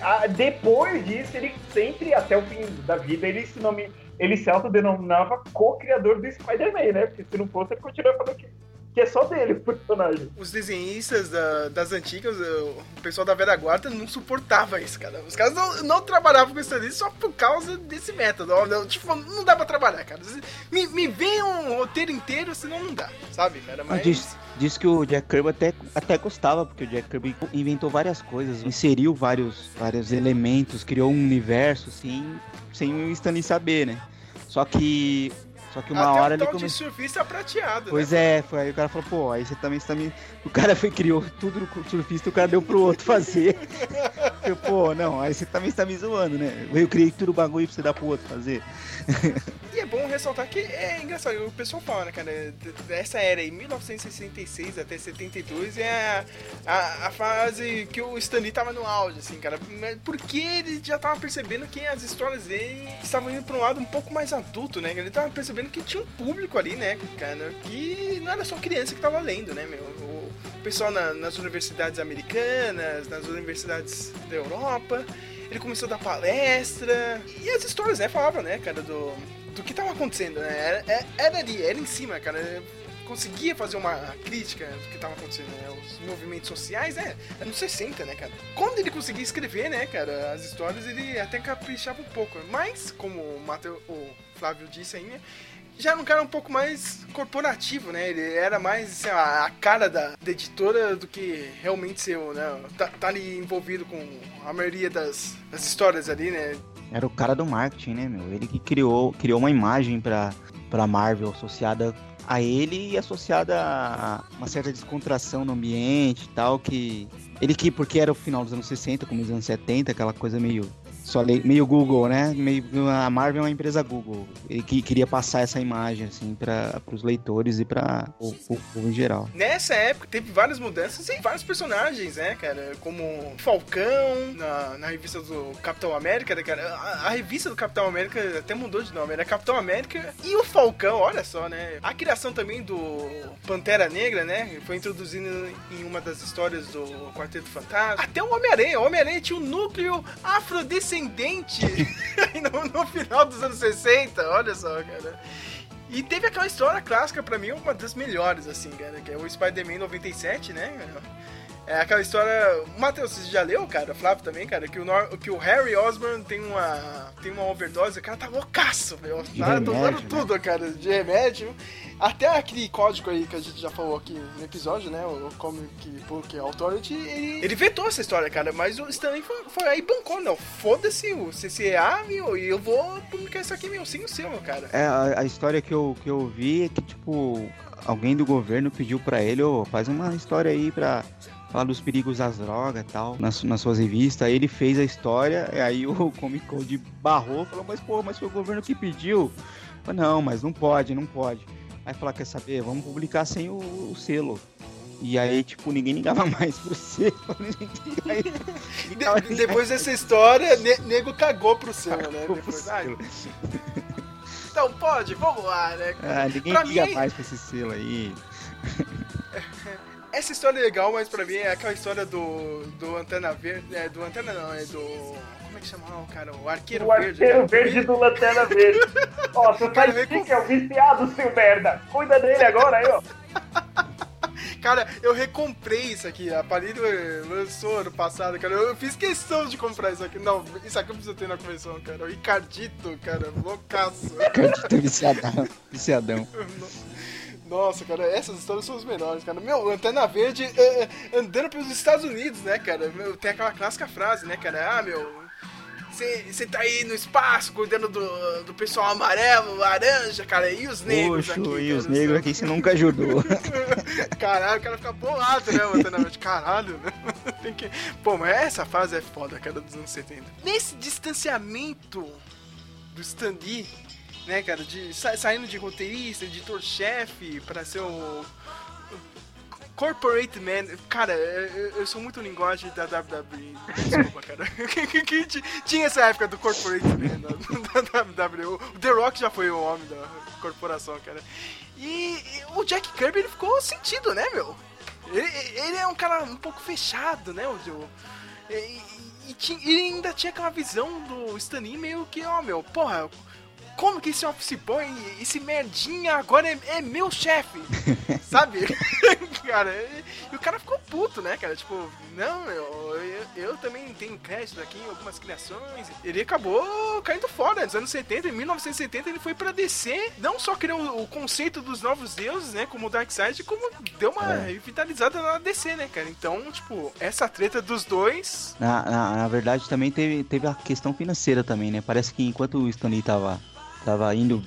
a, depois disso ele sempre até o fim da vida ele se nome ele se autodenominava co-criador do Spider-Man, né? Porque se não fosse ele continua falando que que é só dele o personagem. Os desenhistas da, das antigas, o pessoal da velha guarda não suportava isso, cara. Os caras não, não trabalhavam com isso só por causa desse método. Tipo, não dá pra trabalhar, cara. Me, me vem um roteiro inteiro, senão não dá, sabe, cara? Mas... Diz, diz que o Jack Kirby até, até gostava, porque o Jack Kirby inventou várias coisas, inseriu vários, vários elementos, criou um universo, assim, sem o Stanley saber, né? Só que só que uma Até hora um ele começou. de surfista prateado. Pois né? é, foi aí o cara falou, pô, aí você também está me. O cara foi, criou tudo no surfista, o cara deu pro outro fazer. eu, pô, não, aí você também está me zoando, né? Eu criei tudo o bagulho pra você dar pro outro fazer. e é bom ressaltar que é engraçado, o pessoal fala, né, cara, dessa era aí, 1966 até 72 é a, a, a fase que o Stanley tava no auge, assim, cara. Porque ele já tava percebendo que as histórias dele estavam indo pra um lado um pouco mais adulto, né? Ele tava percebendo vendo que tinha um público ali, né, cara, que não era só criança que tava lendo, né, meu. O pessoal na, nas universidades americanas, nas universidades da Europa, ele começou a dar palestra, e as histórias, né, falavam, né, cara, do, do que tava acontecendo, né, era, é, era ali, era em cima, cara, conseguia fazer uma crítica do que estava acontecendo, né? Os movimentos sociais, né? É nos 60, né, cara? Quando ele conseguia escrever, né, cara, as histórias, ele até caprichava um pouco. Mas, como o, Mateu, o Flávio disse aí, né? Já era um cara um pouco mais corporativo, né? Ele era mais assim, a, cara da, da, editora do que realmente ser, né? Tá, tá, ali envolvido com a maioria das, das histórias ali, né? Era o cara do marketing, né, meu? Ele que criou, criou uma imagem pra, pra Marvel associada a ele e associada a uma certa descontração no ambiente e tal, que ele que, porque era o final dos anos 60, como os anos 70, aquela coisa meio só meio Google, né? Meio, a Marvel é uma empresa Google. Ele que queria passar essa imagem, assim, para os leitores e para o povo em geral. Nessa época teve várias mudanças e vários personagens, né, cara? Como Falcão, na, na revista do Capitão América, né, cara? A, a, revista do Capitão América até mudou de nome, era Capitão América e o Falcão, olha só, né? A criação também do Pantera Negra, né? Foi introduzido em uma das histórias do Quarteto Fantástico. Até o Homem-Aranha. O Homem-Aranha tinha um núcleo afrodescendente ascendente no, no, final dos anos 60, olha só, cara. E teve aquela história clássica, para mim, uma das melhores, assim, cara, que é o Spider-Man 97, né? É aquela história. Matheus, você já leu, cara? Flávio também, cara? Que o, Nor... que o Harry Osborn tem uma, tem uma overdose, o cara tá loucaço, velho. Os caras usando né? tudo, cara, de remédio. Até aquele código aí que a gente já falou aqui no episódio, né? O Comic Book Authority, ele, ele vetou essa história, cara. Mas o Stanley foi, foi aí bancou, não. Foda-se o CCA, meu, e eu vou publicar isso aqui, meu, sim o seu, cara. É, a, a, história que eu, que eu vi é que, tipo, alguém do governo pediu pra ele, ô, oh, faz uma história aí pra falar dos perigos das drogas e tal, nas, nas suas revistas. Aí ele fez a história, e aí o Comic Code barrou, falou, mas pô, mas foi o governo que pediu. Falei, não, mas não pode, não pode. Aí falar, quer saber? Vamos publicar sem o, o selo. E aí, tipo, ninguém ligava mais pro selo. aí, de, depois dessa história, ne, nego cagou pro selo, né? Depois, selo. então pode, vamos lá, né? Ah, ninguém pra liga mim... mais pra esse selo aí. Essa história é legal, mas pra mim é aquela história do, do Antena Verde. É, do Antena não, é do que chamava, cara? O Arqueiro Verde. O Arqueiro Verde do Lanterna Verde. ó, seu sidekick é o viciado, seu merda. Cuida dele agora aí, ó. Cara, eu recomprei isso aqui. A Palito lançou ano passado, cara. Eu fiz questão de comprar isso aqui. Não, isso aqui eu preciso ter na convenção, cara. O Ricardito, cara, loucaço. Ricardito viciadão. Viciadão. Nossa, cara, essas histórias são as melhores, cara. Meu, Antena Verde é, é, andando pelos Estados Unidos, né, cara? Meu, tem aquela clássica frase, né, cara? Ah, meu, você tá aí no espaço cuidando do, do pessoal amarelo, laranja, cara, e os negros Poxa, aqui? e cara, os negros aqui você nunca ajudou. Caralho, o cara fica bolado, né, mano? Caralho, né? Tem que... Pô, mas essa fase é foda, cara, dos anos 70. Nesse distanciamento do Stan Lee, né, cara, de sa saindo de roteirista, editor-chefe, para ser o Corporate Man. Cara, eu, sou muito linguagem da WWE. Desculpa, cara. Tinha essa época do Corporate Man da, da WWE. O The Rock já foi o homem da corporação, cara. E, o Jack Kirby ele ficou sentido, né, meu? Ele, ele, é um cara um pouco fechado, né, o? E, e, e ainda tinha aquela visão do Stanley meio que, ó, meu, porra como que esse office boy, esse merdinha agora é, é meu chefe? Sabe? cara, e, o cara ficou puto, né, cara? Tipo, não, eu, eu, eu, também tenho crédito aqui em algumas criações. Ele acabou caindo fora. Nos anos 70, em 1970, ele foi pra DC. Não só criou o, o conceito dos novos deuses, né, como o Darkseid, como deu uma é. revitalizada na DC, né, cara? Então, tipo, essa treta dos dois... Na, na, na verdade, também teve, teve a questão financeira também, né? Parece que enquanto o Stanley tava tava indo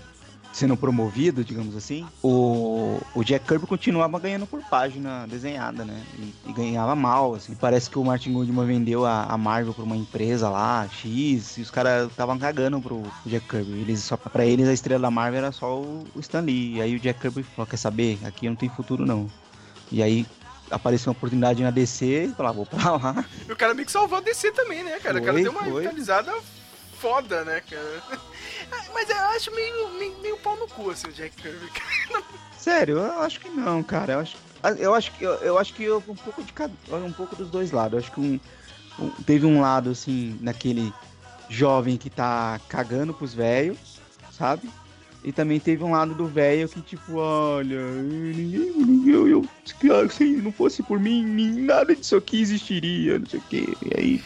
sendo promovido, digamos assim, o, o Jack Kirby continuava ganhando por página desenhada, né? E, e ganhava mal, assim. Parece que o Martin Goodman vendeu a, a Marvel pra uma empresa lá, X, e os caras estavam cagando pro Jack Kirby. Eles, só, pra eles a estrela da Marvel era só o, o Stan Lee. E aí o Jack Kirby falou, quer saber? Aqui não tem futuro não. E aí apareceu uma oportunidade na DC e falou, ah, vou pra lá. E o cara meio que salvou a DC também, né, cara? Foi, o cara deu uma foi. revitalizada foda, né, cara? Mas eu acho meio, meio, meio pau no cu, assim, o Jack Kirby. Sério, eu acho que não, cara. Eu acho, eu acho que eu, eu acho que eu, um pouco de cada, um pouco dos dois lados. Eu acho que um, um, teve um lado assim naquele jovem que tá cagando pros velhos, sabe? E também teve um lado do velho que, tipo, olha, ninguém, eu, eu, se não fosse por mim, nada disso aqui existiria, não sei o quê. E aí,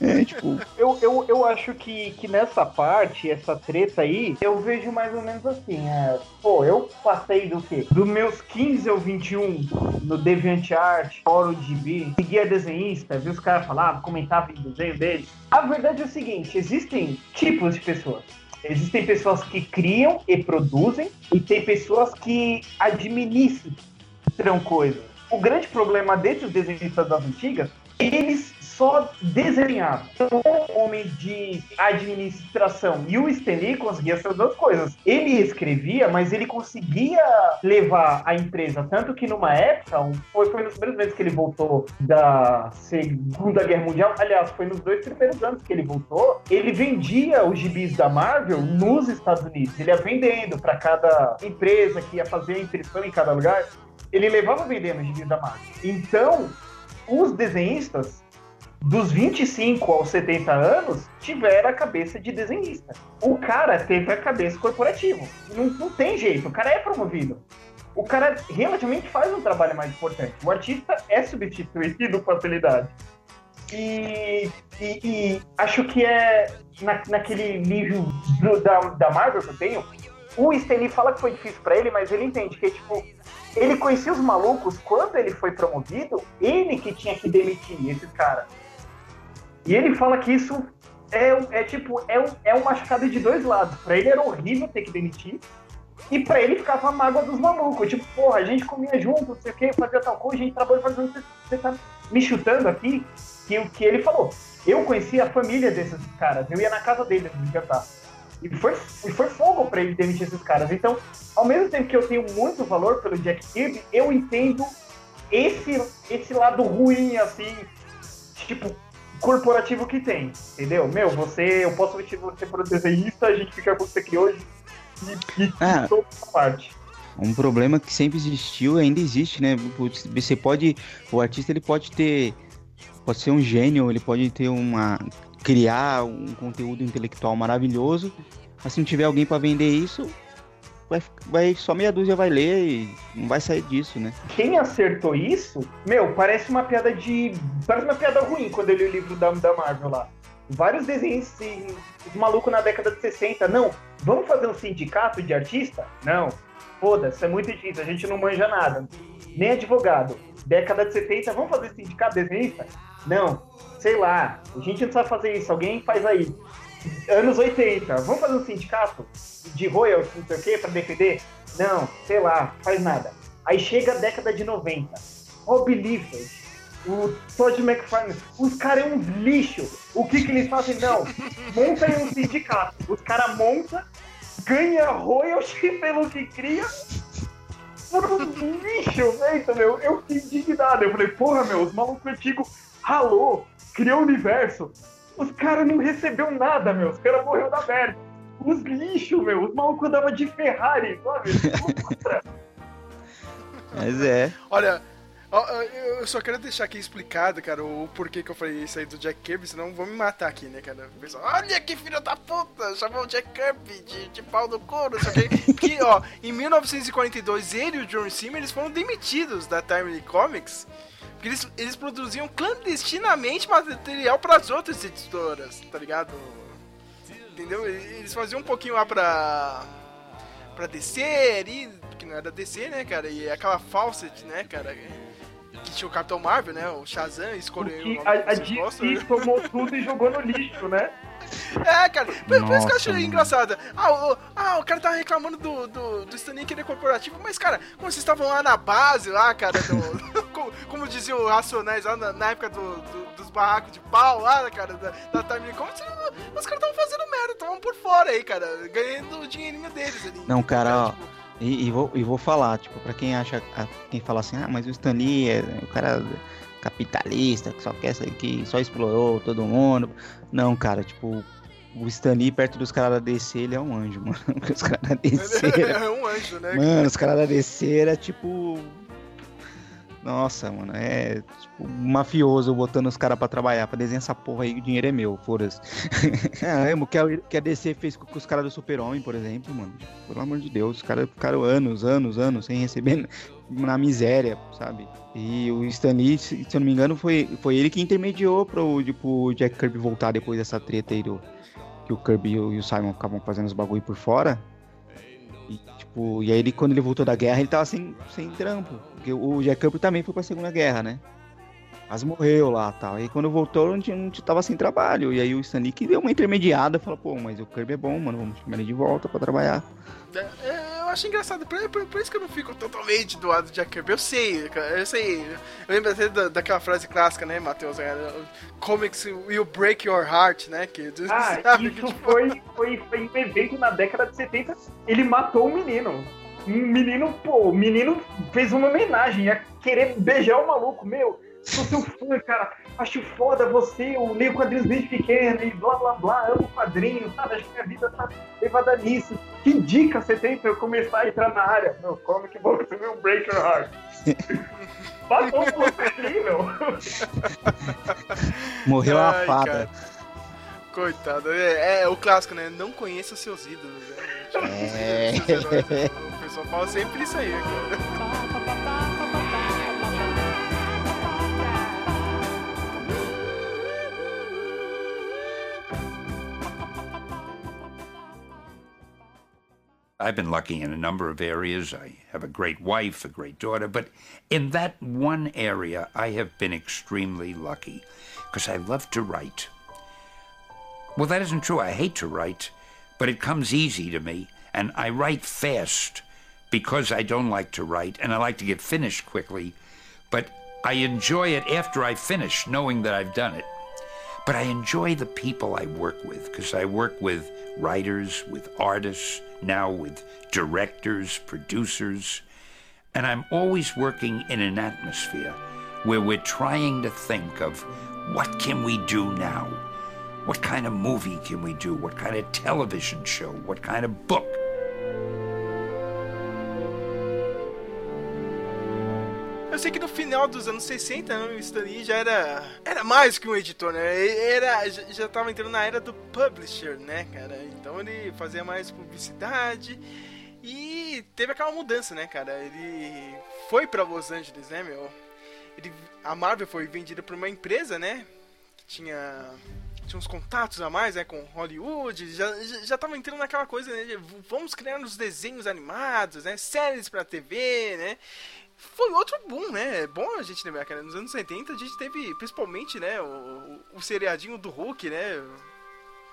é, tipo... Eu, eu, eu acho que, que nessa parte, essa treta aí, eu vejo mais ou menos assim, é, pô, eu passei do quê? Dos meus 15 ou 21 no DeviantArt, fórum de GB, seguia desenhista, vi os caras falavam, comentavam em desenho deles. A verdade é o seguinte, existem tipos de pessoas. Existem pessoas que criam e produzem, e tem pessoas que administram coisas. O grande problema desses desenhistas das antigas, eles só desenhava. Um homem de administração. E o Stanley conseguia essas duas coisas. Ele escrevia, mas ele conseguia levar a empresa. Tanto que numa época, foi, foi nos primeiros meses que ele voltou da Segunda Guerra Mundial. Aliás, foi nos dois primeiros anos que ele voltou. Ele vendia os gibis da Marvel nos Estados Unidos. Ele ia vendendo para cada empresa que ia fazer a impressão em cada lugar. Ele levava vendendo os gibis da Marvel. Então, os desenhistas dos 25 aos 70 anos, tiveram a cabeça de desenhista. O cara teve a cabeça corporativa. Não, não tem jeito, o cara é promovido. O cara relativamente faz um trabalho mais importante. O artista é substituído com facilidade. E, e, e, acho que é na, naquele livro do, da, da Marvel que eu tenho, o Stanley fala que foi difícil para ele, mas ele entende que, tipo, ele conhecia os malucos quando ele foi promovido, ele que tinha que demitir esses caras. E ele fala que isso é, é tipo, é, é uma machucado de dois lados. Pra ele era horrível ter que demitir. E pra ele ficava a mágoa dos malucos. Tipo, porra, a gente comia junto, não sei o que, fazia tal coisa, a gente trabalhou fazendo. Você, você tá me chutando aqui? Que o que ele falou. Eu conhecia a família desses caras, eu ia na casa deles jantar. E foi, e foi fogo pra ele demitir esses caras. Então, ao mesmo tempo que eu tenho muito valor pelo Jack Kirby, eu entendo esse, esse lado ruim, assim, tipo, corporativo que tem, entendeu? Meu, você, eu posso vestir você para desenhista, a gente fica com você aqui hoje e, e ah, toda parte. Um problema que sempre existiu ainda existe, né? Você pode, o artista ele pode ter, pode ser um gênio, ele pode ter uma criar um conteúdo intelectual maravilhoso, mas se não tiver alguém para vender isso, vai, vai só meia dúzia vai ler e não vai sair disso, né? Quem acertou isso, meu, parece uma piada de. Parece uma piada ruim quando eu li o livro da, da Marvel lá. Vários desenhos, os malucos na década de 60. Não, vamos fazer um sindicato de artista? Não. Foda-se, é muito difícil, a gente não manja nada. Nem advogado. Década de 70, vamos fazer sindicato desenhista? Não. Sei lá, a gente não sabe fazer isso, alguém faz aí anos 80, vamos fazer um sindicato de royalties, não sei o quê, pra defender? Não, sei lá, faz nada. Aí chega a década de 90, Rob Liefeld, o Todd McFarlane, os caras é um lixo. O que que eles fazem? Não, monta aí um sindicato. Os caras montam, ganha royalty pelo que cria, por um lixo, feito, meu. Eu fiquei indignado. Eu falei, porra, meu, os malucos antigos ralou, criou o universo, os caras não recebeu nada, meu. Os caras morreu da merda. Os lixos, meu. Os malucos andavam de Ferrari, sabe? Mas é. Olha, eu só quero deixar aqui explicado, cara, o porquê que eu falei isso aí do Jack Kirby, senão vão me matar aqui, né, cara? O pessoal, olha que filho da puta, chamou o Jack Kirby de, de pau no couro, só que, que, ó, em 1942 ele e o John Simmer, eles foram demitidos da Timely Comics porque eles, eles produziam clandestinamente material para as outras editoras, tá ligado? Entendeu? Eles faziam um pouquinho lá pra. pra DC ali, que não era DC, né, cara? E aquela Fawcett, né, cara? Que tinha o Capitão Marvel, né? O Shazam escolheu o, a, a DC tomou tudo e jogou no lixo, né? É, cara, por, Nossa, isso que eu achei mano. engraçado. Ah o, ah, o cara tava reclamando do, do, do Stanley que ele é corporativo, mas, cara, como vocês estavam lá na base, lá, cara, do, como, como dizia o Racionais lá na, na época do, do, dos barracos de pau lá, cara, da, da Time como se, os caras estavam fazendo merda, estavam por fora aí, cara, ganhando o dinheirinho deles ali. Não, cara, ó. Tipo... E, e, vou, e vou falar, tipo, pra quem acha, quem fala assim, ah, mas o Stanley é o cara capitalista, que só quer que só explorou todo mundo. Não, cara, tipo, o Stanley perto dos caras da DC, ele é um anjo, mano. Os caras da DC. Era... é um anjo, né? Mano, os caras da DC era tipo. Nossa, mano, é tipo mafioso botando os caras pra trabalhar, pra desenhar essa porra aí, o dinheiro é meu, foda-se. é, o que a, que a DC fez com, com os caras do Super-Homem, por exemplo, mano. Pelo amor de Deus, os caras ficaram anos, anos, anos sem receber na miséria, sabe? E o Stan Lee, se, eu não me engano, foi, foi ele que intermediou pro tipo, Jack Kirby voltar depois dessa treta aí do. Que o Kirby e o Simon acabam fazendo os bagulho por fora. E, tipo, e aí ele, quando ele voltou da guerra, ele tava sem, sem trampo. Porque o Jack Kirby também foi pra Segunda Guerra, né? Mas morreu lá tal. E quando voltou, não, tinha, não tava sem trabalho. E aí o Stanley que deu uma intermediada, falou, pô, mas o Kirby é bom, mano, vamos chamar ele de volta pra trabalhar. É, é, eu acho engraçado, por, por, por, isso que eu não fico totalmente do lado de Jack Kirby. Eu sei, eu sei. Eu lembro até da, daquela frase clássica, né, Matheus? Comics will break your heart, né? Que, ah, sabe, isso que, tipo... foi, foi, foi um evento na década de 70. Ele matou um menino. Um menino, pô, o menino fez uma homenagem, a querer beijar o maluco, meu sou seu fã, cara. Acho foda você, eu leio quadrinhos desde pequeno e blá blá blá, amo quadrinhos, sabe? Acho que minha vida tá levada nisso. Que dica você tem pra eu começar a entrar na área? Meu, como que vou receber um Breaker Heart? Passou um pouco meu. Morreu a fada. Cara. Coitado, é, é, o clássico, né? Não conheça seus ídolos. Né? É. O pessoal fala sempre isso aí, cara. I've been lucky in a number of areas. I have a great wife, a great daughter, but in that one area, I have been extremely lucky because I love to write. Well, that isn't true. I hate to write, but it comes easy to me, and I write fast because I don't like to write, and I like to get finished quickly, but I enjoy it after I finish, knowing that I've done it. But I enjoy the people I work with because I work with writers, with artists, now with directors, producers, and I'm always working in an atmosphere where we're trying to think of what can we do now? What kind of movie can we do? What kind of television show? What kind of book? Eu sei que no final dos anos 60, né, o Stan Lee já era, era mais que um editor, né? Era, já estava entrando na era do publisher, né, cara? Então ele fazia mais publicidade e teve aquela mudança, né, cara? Ele foi para Los Angeles, né, meu? Ele, a Marvel foi vendida por uma empresa, né? Que tinha tinha uns contatos a mais, né, com Hollywood, já, já entrando naquela coisa, né, vamos criar uns desenhos animados, né, séries pra TV, né, foi outro boom, né? É bom a gente lembrar, cara. Nos anos 70 a gente teve, principalmente, né, o, o seriadinho do Hulk, né?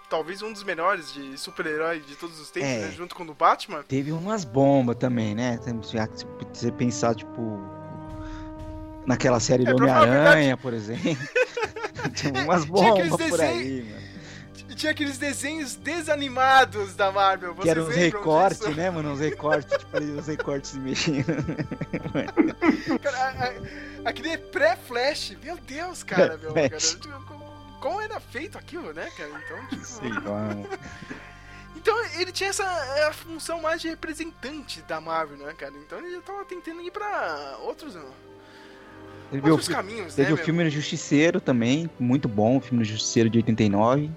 Talvez um dos melhores de super-herói de todos os tempos, é, né? Junto com o do Batman. Teve umas bombas também, né? Se você pensar, tipo, naquela série é, do Homem-Aranha, por exemplo. Tinha umas bombas por aí, mano tinha aqueles desenhos desanimados da Marvel. Vocês que eram uns recortes, né, mano? Uns recortes, tipo, uns recortes se mexendo. cara, aquele pré-flash, meu Deus, cara, meu, cara. Como era feito aquilo, né, cara? Então, tipo. Sei lá. Então ele tinha essa a função mais de representante da Marvel, né, cara? Então ele já tava tentando ir pra outros. Teve outros o, caminhos, teve né? Teve o filme do Justiceiro também, muito bom, o filme do Justiceiro de 89.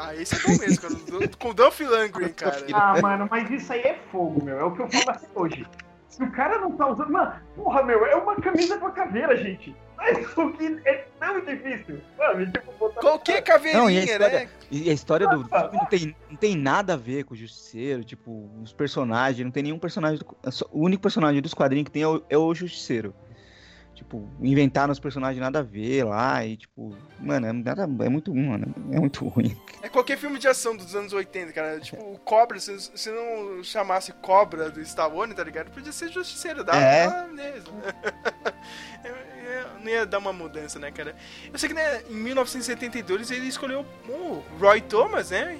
Ah, esse é bom mesmo, cara. Com Dolph Lundgren, cara. Ah, mano, mas isso aí é fogo, meu. É o que eu falo até hoje. Se o cara não tá usando. Mano, porra, meu, é uma camisa com a caveira, gente. Isso que é tão difícil. Mano, tipo, botar... Qualquer caveirinha, não, e a história, né? E a história do filme não tem, não tem nada a ver com o Justiceiro, tipo, os personagens, não tem nenhum personagem. Do, o único personagem dos quadrinhos que tem é o, é o Justiceiro tipo, inventaram os personagens nada a ver lá e, tipo, mano, é, nada, é muito ruim, mano. É muito ruim. É qualquer filme de ação dos anos 80, cara. Tipo, o Cobra, se, se não chamasse Cobra do Stallone, tá ligado? Podia ser Justiceiro, dá é. mesmo. não ia dar uma mudança, né, cara? Eu sei que, né, em 1972 ele escolheu o Roy Thomas, né?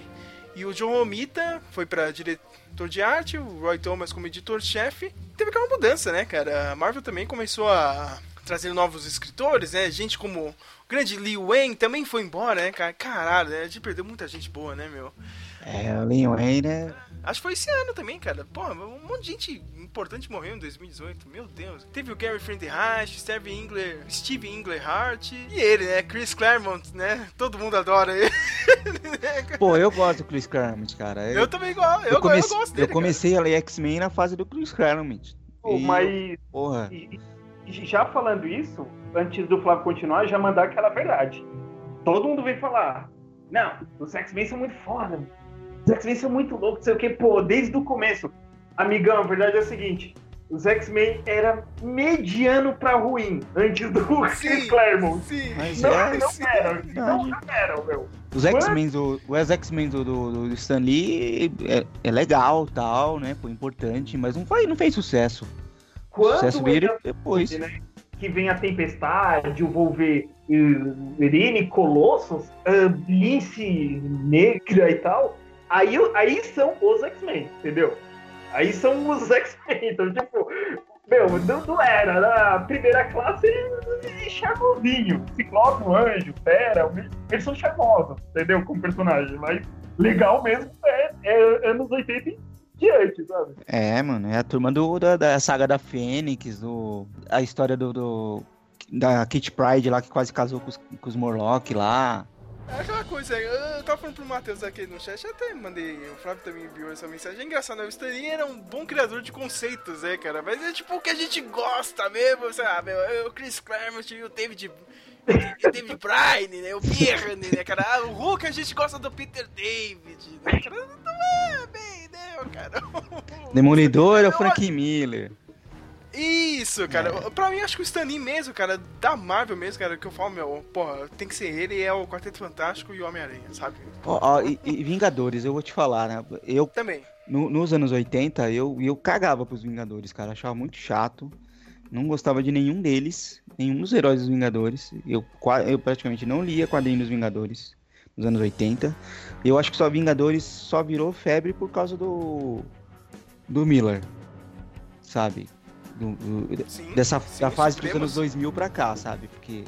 E o John Romita foi pra diretor de arte, o Roy Thomas como editor-chefe. Teve aquela mudança, né, cara? A Marvel também começou a trazer novos escritores, né? Gente como o grande Lee Wayne também foi embora, né, cara? Caralho, né? A gente perdeu muita gente boa, né, meu? É, o Lee Wayne, né? Acho que foi esse ano também, cara. Pô, um monte de gente importante morreu em 2018. Meu Deus. Teve o Gary Friendreich, Steve Engler, Steve Englehart e ele, né? Chris Claremont, né? Todo mundo adora ele. Pô, eu gosto do Chris Claremont, cara. Eu, eu também gosto. Eu, eu, comece, eu gosto dele. Eu comecei cara. a ler X-Men na fase do Chris Claremont. Pô, e, mas. Porra. E, já falando isso, antes do Flávio continuar, já mandar aquela verdade. Todo mundo vem falar: Não, os X-Men são muito foda. Os X-Men são muito loucos, sei o que, pô, desde o começo. Amigão, a verdade é a seguinte: os X-Men era mediano pra ruim antes do Chris Claremont. Sim, Mas não, é, não sim. eram, não eram, meu. Os X-Men do, os X-Men do, do, do Stan Lee é, é legal, tal, né? Foi importante, mas não, foi, não fez sucesso. Quando ele- depois. né, que vem a Tempestade, o Wolverine, Colossus, uh, Lince Negra e tal, aí, aí são os X-Men, entendeu? Aí são os X-Men, então, tipo, meu, não, não era, na primeira classe é charmosinho, Ciclope, o Anjo, Fera, eles são charmosos, entendeu, como personagem, mas legal mesmo é, é anos 80 e diante, sabe? É, mano, é a turma do, da, da saga da Fênix, do, a história do, do- da Kit Pride lá que quase casou com os, com os Morlock lá. É aquela coisa, eu tava falando pro Matheus aqui no chat, eu até mandei, o Flávio também enviou essa mensagem. É engraçado, né? O Stan Lee era um bom criador de conceitos, né, cara? Mas é tipo o que a gente gosta mesmo, sabe? O Chris Claremont e o David. O David Bryan, né? O Byrne, né, cara? Ah, O Hulk a gente gosta do Peter David, né, cara? Não é bem, né, cara? Demolidor é o Frank Miller. Isso, cara. Pra mim, acho que o Stan Lee mesmo, cara, da Marvel mesmo, cara, que eu falo, meu, porra, tem que ser ele, é o Quarteto Fantástico e o Homem-Aranha, sabe? Ó, ó, e, e Vingadores, eu vou te falar, né? Eu, Também. no- nos anos 80, eu, eu cagava pros Vingadores, cara. Achava muito chato. Não gostava de nenhum deles, nenhum dos heróis dos Vingadores. Eu, eu praticamente não lia quadrinhos dos Vingadores nos anos 80. Eu acho que só Vingadores só virou febre por causa do. do Miller. Sabe? Do- do- Sim. dessa sim, da fase dos anos 2000 pra cá, sabe? Porque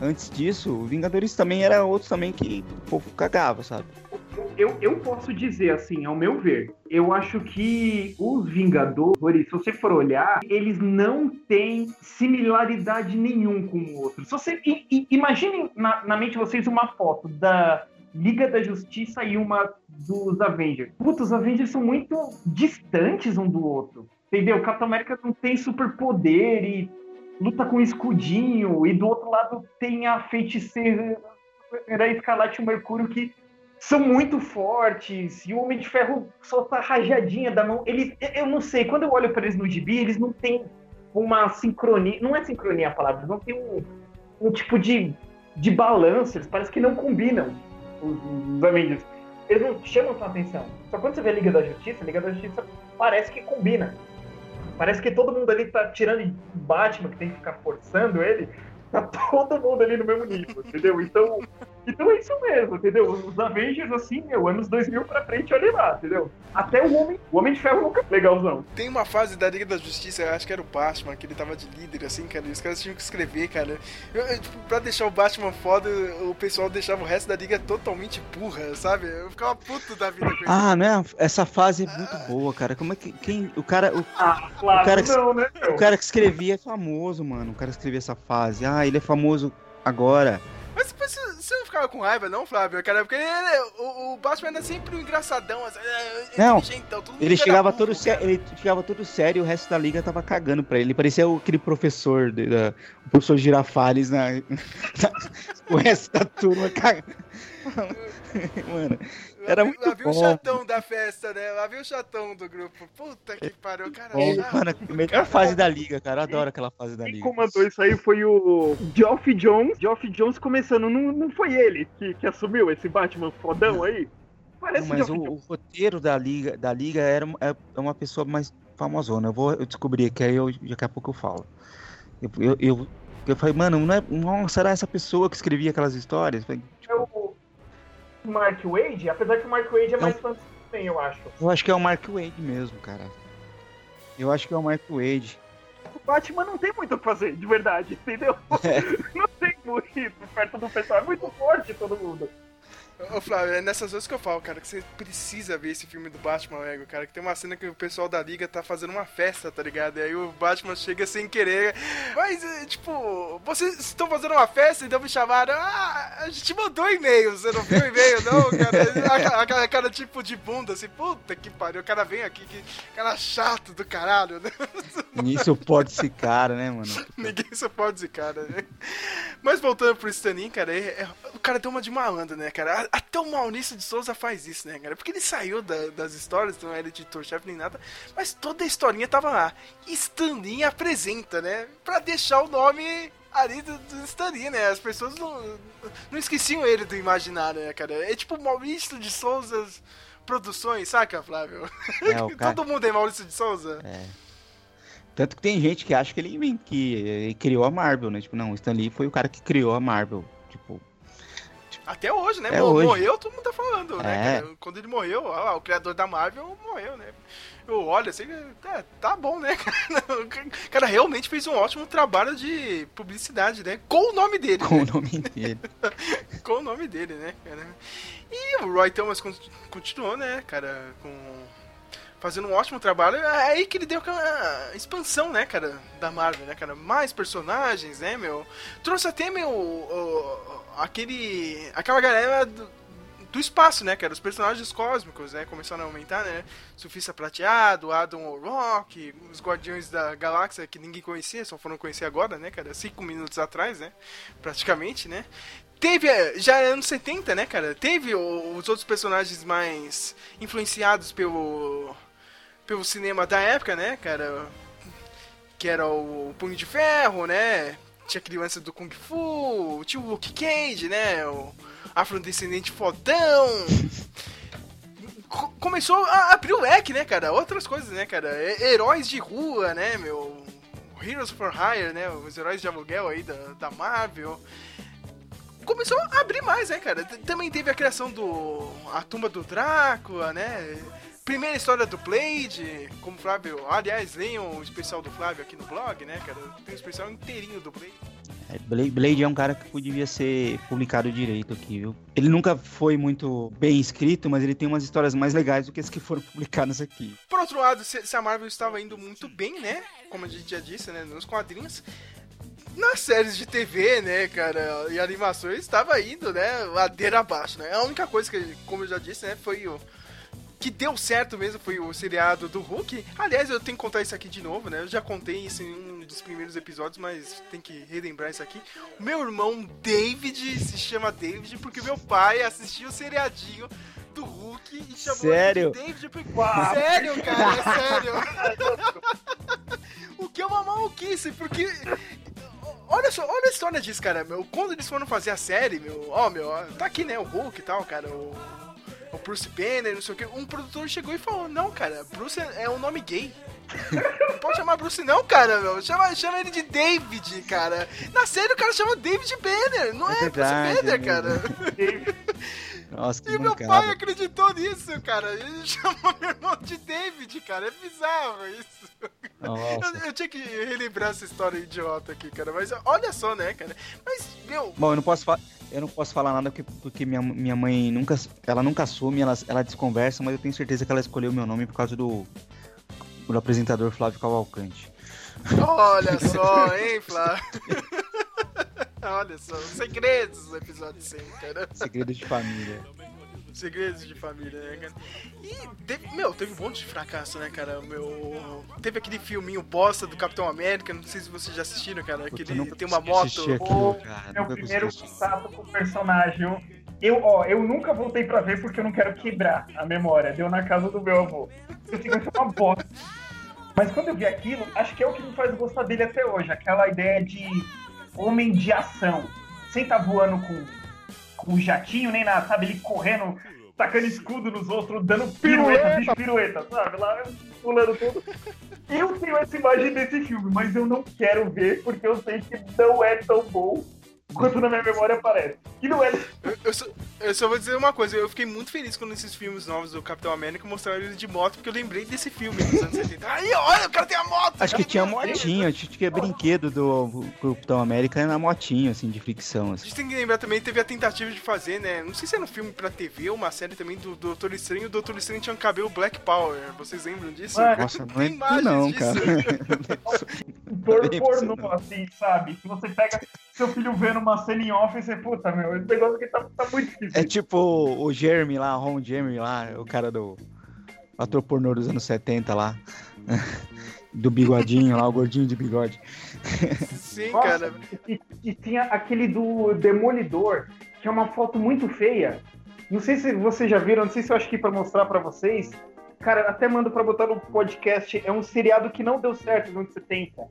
antes disso, Vingadores também era outros também que o povo cagava, sabe? Eu, eu posso dizer assim, ao meu ver, eu acho que os Vingadores, se você for olhar, eles não têm similaridade nenhum com o outro. Se você i- imaginem na, na mente vocês uma foto da Liga da Justiça e uma dos Avengers. Putz, os Avengers são muito distantes um do outro. Entendeu? O Capitão América não tem superpoder e luta com escudinho, e do outro lado tem a feiticeira Escarlate Mercúrio que são muito fortes, e o Homem de Ferro solta a rajadinha da mão. Ele, eu não sei, quando eu olho para eles no gibi, eles não têm uma sincronia, não é sincronia a palavra, não tem um, um tipo de, de balanço, eles parecem que não combinam, os, os Avengers. Eles não chamam sua atenção. Só quando você vê a Liga da Justiça, a Liga da Justiça parece que combina. Parece que todo mundo ali tá tirando Batman, que tem que ficar forçando ele, tá todo mundo ali no mesmo nível, entendeu? Então, então é isso mesmo, entendeu? Os Avengers, assim, meu, anos 2000 pra frente, olha lá, entendeu? Até o Homem, o Homem de Ferro nunca foi legalzão. Tem uma fase da Liga da Justiça, eu acho que era o Batman, que ele tava de líder, assim, cara, e os caras tinham que escrever, cara. Eu, eu, tipo, pra deixar o Batman foda, o pessoal deixava o resto da liga totalmente burra, sabe? Eu ficava puto da vida com isso. Ah, né? Essa fase é muito boa, cara. Como é que. Quem, o cara. O, Ah, claro, O cara que- não, né, meu? o cara que escrevia é famoso, mano. O cara que escrevia essa fase. Ah, ele é famoso agora. Mas, mas você não ficava com raiva, não, Flávio? Cara, porque ele- o, o Batman era sempre um engraçadão, assim, é, Não, inteligentão, todo mundo Ele chegava burro, todo sério, ele chegava todo sério e o resto da liga tava cagando pra ele. Ele parecia aquele professor, da, o professor Girafales na, na- o resto da turma cagando. Mano, era Lá vi- muito Lá viu o bom. chatão da festa, né? Lá viu o chatão do grupo. Puta que pariu, cara. bom, chato. mano, a melhor fase da liga, cara. Eu adoro aquela fase da Quem liga. comandou isso aí foi o Geoff Jones. Geoff Jones começando, não, não foi ele que, que assumiu esse Batman fodão aí? Parece Não, mas o, o roteiro da liga, da liga era uma- é é uma pessoa mais famosona. Eu vou eu descobrir que aí eu, daqui a pouco eu falo. Eu, eu, eu, eu falei, mano, não é, nossa, era essa pessoa que escrevia aquelas histórias? Eu falei, É o Mark Wade, apesar que o Mark Wade é mais fã também, eu acho. Eu acho que é o Mark Wade mesmo, cara. Eu acho que é o Mark Wade. O Batman não tem muito o que fazer, de verdade, entendeu? É. Não tem muito perto do pessoal, é muito forte todo mundo. Ô, Flávio, é nessas horas que eu falo, cara, que você precisa ver esse filme do Batman Lego, cara. Que tem uma cena que o pessoal da liga tá fazendo uma festa, tá ligado? E aí o Batman chega sem querer. Mas, é, tipo, vocês estão fazendo uma festa e então me chamaram. Ah, a gente mandou e-mail. Você não viu o e-mail, não, cara? Aquela cara tipo de bunda, assim, puta que pariu. O cara vem aqui, que cara chato do caralho, né? Ninguém suporta esse cara, né, mano? Ninguém suporta esse cara, né? Mas voltando pro Stanin, cara, é, é, o cara tem uma de malandro, né, cara? Até o Maurício de Souza faz isso, né, cara? Porque ele saiu da, das histórias, não era editor-chefe nem nada, mas toda a historinha tava lá. Stanin apresenta, né? Pra deixar o nome ali do, do Stanin, né? As pessoas não, não esqueciam ele do imaginário, né, cara? É tipo Maurício de Souza Produções, saca, Flávio? É, cara... Todo mundo é Maurício de Souza. É. Tanto que tem gente que acha que ele, que ele criou a Marvel, né? Tipo, não, o Stan Lee foi o cara que criou a Marvel. Tipo. Até hoje, né? É hoje. Morreu, todo mundo tá falando, né, é. né? Quando ele morreu, ó, o criador da Marvel morreu, né? Eu olho assim, é, tá bom, né, cara? O cara realmente fez um ótimo trabalho de publicidade, né? Com o nome dele. Com né? o nome dele. com o nome dele, né, cara? E o Roy Thomas continuou, né, cara, com fazendo um ótimo trabalho. É aí que ele deu aquela expansão, né, cara, da Marvel, né, cara? Mais personagens, né, meu? Trouxe até, meu, o, aquele. aquela galera do, do espaço, né, cara? Os personagens cósmicos, né? Começaram a aumentar, né? Surfista Prateado, Adam Rock, os Guardiões da Galáxia que ninguém conhecia, só foram conhecer agora, né, cara? Cinco minutos atrás, né? Praticamente, né? Teve, é, já anos 70, né, cara? Teve os outros personagens mais influenciados pelo pelo cinema da época, né, cara? Que era o Punho de Ferro, né? Tinha criança do Kung Fu, tinha o Luke Cage, né? O afrodescendente fodão. Começou a abrir o leque, né, cara? Outras coisas, né, cara? Heróis de rua, né, meu? Heroes for Hire, né? Os heróis de aluguel aí da, da Marvel começou a abrir mais, né, cara? Também teve a criação do. A tumba do Drácula, né? Primeira história do Blade, como o Flávio. Aliás, leiam o especial do Flávio aqui no blog, né, cara? Tem um especial inteirinho do Blade. É, Blade é um cara que podia ser publicado direito aqui, viu? Ele nunca foi muito bem escrito, mas ele tem umas histórias mais legais do que as que foram publicadas aqui. Por outro lado, se a Marvel estava indo muito bem, né? Como a gente já disse, né? Nos quadrinhos. Nas séries de TV, né, cara, e animações, estava indo, né, ladeira abaixo, né? A única coisa que, como eu já disse, né, foi o que deu certo mesmo foi o seriado do Hulk. Aliás, eu tenho que contar isso aqui de novo, né? Eu já contei isso em um dos primeiros episódios, mas tem que relembrar isso aqui. O meu irmão David se chama David porque meu pai assistiu o seriadinho do Hulk e chamou sério? ele de David porque... Sério, cara, é sério. o que é uma maluquice, porque Olha só, olha a história disso, cara, meu. Quando eles foram fazer a série, meu, ó, meu, tá aqui, né, o Hulk e tal, cara, o o Bruce Banner, não sei o que. Um produtor chegou e falou: Não, cara, Bruce é um nome gay. Não pode chamar Bruce, não, cara, meu. Chama, chama ele de David, cara. Na série o cara chama David Banner, não é, é verdade, Bruce Banner, é cara. Nossa, que E meu pai acreditou nisso, cara. Ele chamou meu irmão de David, cara. É bizarro isso. Eu, eu, tinha que relembrar essa história idiota aqui, cara. Mas olha só, né, cara. Mas, meu. Bom, eu não posso falar. Eu não posso falar nada porque, porque minha, minha mãe nunca. Ela nunca assume, ela, ela desconversa, mas eu tenho certeza que ela escolheu meu nome por causa do, do apresentador Flávio Cavalcante. Olha só, hein, Flávio? Olha só, segredos do episódio 100, cara. Segredos de família. Segredos de família, né, cara? E, teve, meu, teve um monte de fracasso, né, cara? Meu, teve aquele filminho bosta do Capitão América, não sei se vocês já assistiram, cara, que ele tem uma moto. Aquilo, cara, meu primeiro contato com o personagem. Eu, ó, eu nunca voltei pra ver porque eu não quero quebrar a memória. Deu na casa do meu avô. Eu fico achando uma bosta. Mas quando eu vi aquilo, acho que é o que me faz gostar dele até hoje. Aquela ideia de homem de ação. Sem estar tá voando com com jatinho nem nada, sabe? Ele correndo, tacando escudo nos outros, dando pirueta, bicho pirueta, sabe? Lá pulando tudo. Eu tenho essa imagem desse filme, mas eu não quero ver porque eu sei que não é tão bom quanto na minha memória parece. E não é. Eu, eu, só, Eu só vou dizer uma coisa, eu fiquei muito feliz quando esses filmes novos do Capitão América mostraram ele de moto, porque eu lembrei desse filme dos anos 70. Aí, olha, o cara tem a moto! Acho que tinha motinho. acho que tinha brinquedo do Capitão América na motinho, assim, de fricção. A Assim. gente tem que lembrar também, teve a tentativa de fazer, né? Não sei se era um filme pra TV ou uma série também do Doutor Estranho. O Doutor Estranho tinha um cabelo Black Power. Vocês lembram disso? Ah, Nossa, não Tem lembro imagens não, disso. cara. Dor Bem pornô, assim, sabe? Se você pega seu filho vendo uma cena em off, você, puta, meu, esse negócio aqui tá, tá muito esquisito. É tipo o Jeremy lá, o Ron Jeremy lá, o cara do ator pornô dos anos 70 lá. Do bigodinho lá, o gordinho de bigode. Sim, Nossa, cara. E, e tinha aquele do Demolidor, que é uma foto muito feia. Não sei se vocês já viram, não sei se eu acho que pra mostrar pra vocês. Cara, até mando pra botar no podcast. É um seriado que não deu certo nos anos 70.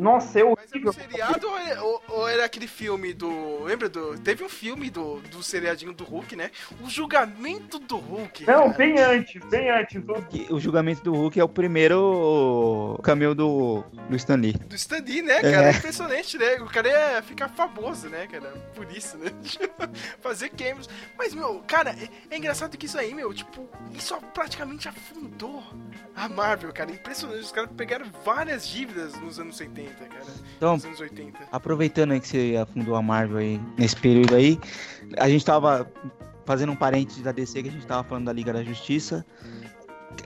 Nossa, é Mas era horrível. um seriado ou era, ou- ou era aquele filme do. Lembra do. Teve um filme do, do seriadinho do Hulk, né? O julgamento do Hulk. Não, cara. bem antes, bem antes. O- Que O julgamento do Hulk é o primeiro cameo do, do Stan Lee. Do Stan Lee, né, cara? É. É. impressionante, né? O cara ia ficar famoso, né, cara? Por isso, né? Fazer cameos. Mas, meu, cara, é, é engraçado que isso aí, meu, tipo, isso praticamente afundou a Marvel, cara. Impressionante. Os caras pegaram várias dívidas nos anos 80, cara. Então, Nos anos 80. aproveitando aí que você afundou a Marvel aí nesse período aí, a gente tava fazendo um parênteses da DC que a gente tava falando da Liga da Justiça.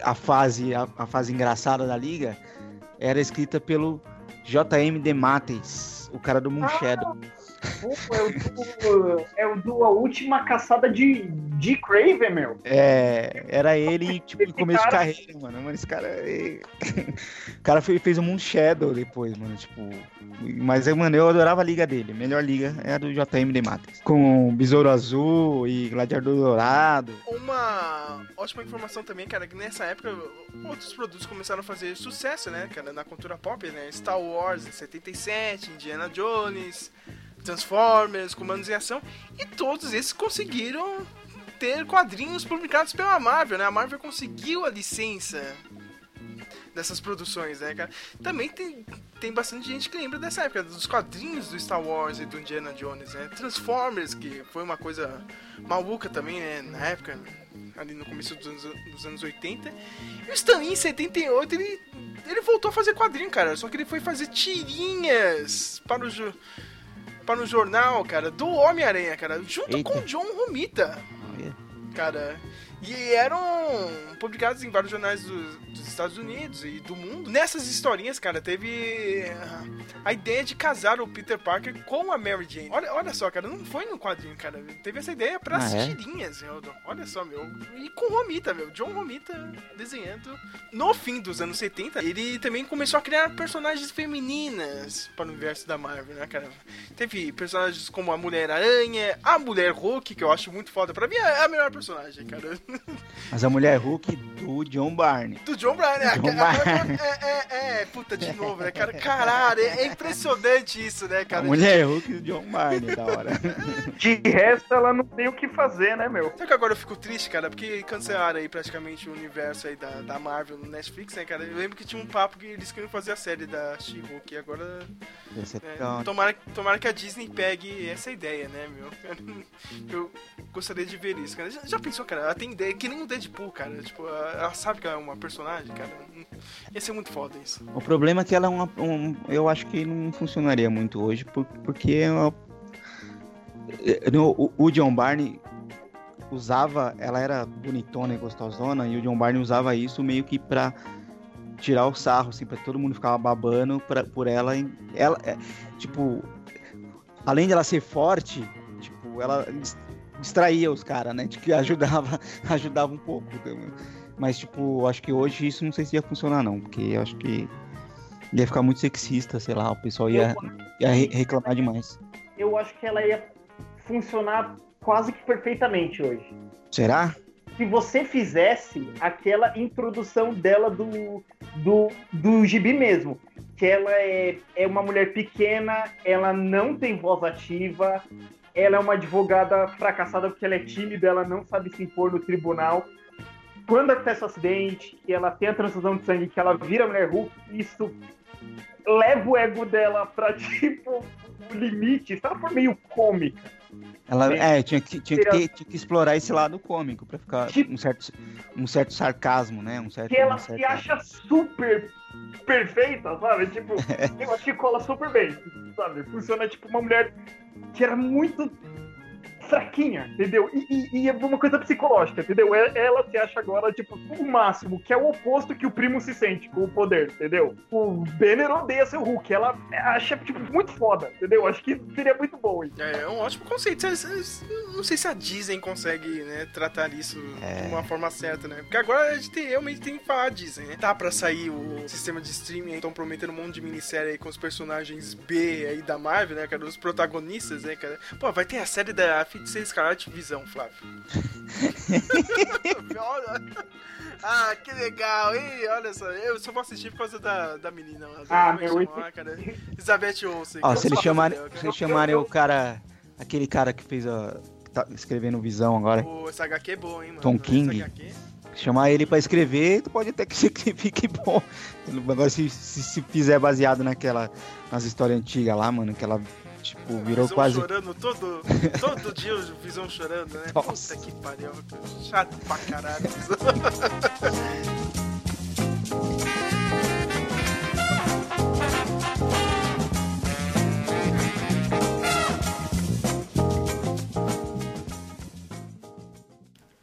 A fase, a, a fase engraçada da Liga era escrita pelo J.M. DeMatteis, o cara do Moonshadow. Pô, é o do, é o do A Última Caçada de Dick Craven, meu. É, era ele, tipo, Esse começo de cara- carreira, mano. Mano, esse cara. é- o cara fez, fez um Moonshadow depois, mano. Tipo. Mas, mano, eu adorava a liga dele. A melhor liga é a do JM de Matrix. Com Besouro Azul e Gladiador Dourado. Uma ótima informação também, cara, que nessa época outros produtos começaram a fazer sucesso, né, cara, na cultura pop, né? Star Wars em 77, Indiana Jones, Transformers, Comandos em Ação, e todos esses conseguiram ter quadrinhos publicados pela Marvel, né? A Marvel conseguiu a licença dessas produções, né, cara? Também tem, tem bastante gente que lembra dessa época, dos quadrinhos do Star Wars e do Indiana Jones, né? Transformers, que foi uma coisa maluca também, né, na época, ali no começo dos anos, dos anos 80. E o Stan Lee, em 78, ele, ele voltou a fazer quadrinho, cara, só que ele foi fazer tirinhas para o, jo- para o jornal, cara, do Homem-Aranha, cara, junto Eita. com o John Romita cara. E eram publicados em vários jornais dos, dos Estados Unidos e do mundo. Nessas historinhas, cara, teve ah, a ideia de casar o Peter Parker com a Mary Jane. Olha, olha só, cara, não foi no quadrinho, cara. Teve essa ideia para Ah, as é? tirinhas, meu. Olha só, meu. E com Romita, meu. John Romita desenhando. No fim dos anos 70, ele também começou a criar personagens femininas para o universo da Marvel, né, cara? Teve personagens como a Mulher-Aranha, a Mulher Hulk, que eu acho muito foda. Pra mim é a melhor personagem, cara. Mas a mulher Hulk do John Barney. Do John né? John A- a- Bryan. É, é, é, puta, de novo, né, cara? Caralho, é, é impressionante isso, né, A cara? mulher Hulk do John Barney, da hora. De resto, ela não tem o que fazer, né, meu? Sabe que agora eu fico triste, cara? Porque cancelaram aí praticamente o universo aí da, da Marvel no Netflix, né, cara? Eu lembro que tinha um papo que eles queriam fazer a série da She-Hulk e agora... Esse é É, tomara, tomara que a Disney pegue essa ideia, né, meu? Eu gostaria de ver isso, cara. Já, já pensou, cara? Ela tem ideia, que nem o Deadpool, cara. Tipo, ela sabe que ela é uma personagem, cara. Ia ser muito foda isso. O problema é que ela é uma. um- eu acho que não funcionaria muito hoje, por- porque ela- eh, no- o, John Barney usava. Ela era bonitona e gostosona, e o John Barney usava isso meio que pra tirar o sarro, assim, pra todo mundo ficar babando pra, por ela. ela é, tipo, além de ela ser forte, tipo, ela distraía os caras, né? Tipo, que ajudava, ajudava um pouco. Mas, tipo, acho que hoje isso não sei se ia funcionar, não. Porque eu acho que ia ficar muito sexista, sei lá, o pessoal ia, ia re- reclamar demais. Eu acho que ela ia funcionar quase que perfeitamente hoje. Será? Se você fizesse aquela introdução dela do, do, do gibi mesmo, que ela é, é uma mulher pequena, ela não tem voz ativa, ela é uma advogada fracassada porque ela é tímida, ela não sabe se impor no tribunal. Quando acontece o acidente, que ela tem a transfusão de sangue, que ela vira mulher Hulk, isso leva o ego dela pra, tipo, limite, se ela for meio cômica. Ela, é, tinha que, tinha, que ter- tinha que explorar esse lado cômico pra ficar Tipo- um certo, um certo sarcasmo, né? Um certo, que ela uma se certa- acha super perfeita, sabe? Tipo, eu acho que cola super bem, sabe? Funciona tipo uma mulher que era muito fraquinha, entendeu? E, e- e é uma coisa psicológica, entendeu? É- Ela se acha agora, tipo, o máximo, que é o oposto que o primo se sente com o poder, entendeu? O Banner odeia seu Hulk, ela acha, tipo, muito foda, entendeu? Acho que seria muito bom isso. É um ótimo conceito. Não sei se a Disney consegue, né, tratar isso de uma forma certa, né? Porque agora a gente tem- realmente tem que falar a Disney, né? Tá pra sair o sistema de streaming, estão prometendo um monte de minissérie aí com os personagens B aí da Marvel, né, cara? Os protagonistas, né, cara? Pô, vai ter a série da Feiticeira Escarlate Visão, Flávio. Ah, que legal, hein? Olha só, eu só vou assistir por causa da, da menina lá. Ah, é meu, chama lá, cara? Elizabeth Olsen. Ó, se eles chamarem, se eles chamarem o cara, aquele cara que fez a. que tá escrevendo Visão agora, Pô, essa HQ é boa, hein, mano? Tom King. HQ. chamar ele pra escrever, tu pode até que ser que fique bom. Agora, se, se, se fizer baseado naquela. nas histórias antigas lá, mano, que ela, tipo, virou Visão quase. chorando todo, todo dia o Visão chorando, né? Nossa. Puta que pariu. Chato pra caralho.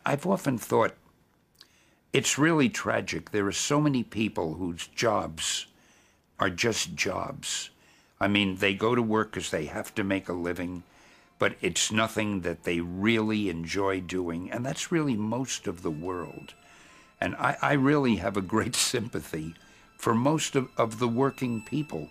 I've often thought it's really tragic. There are so many people whose jobs are just jobs. I mean, they go to work because they have to make a living, but it's nothing that they really enjoy doing. And that's really most of the world. And I, I really have a great sympathy for most of, of the working people.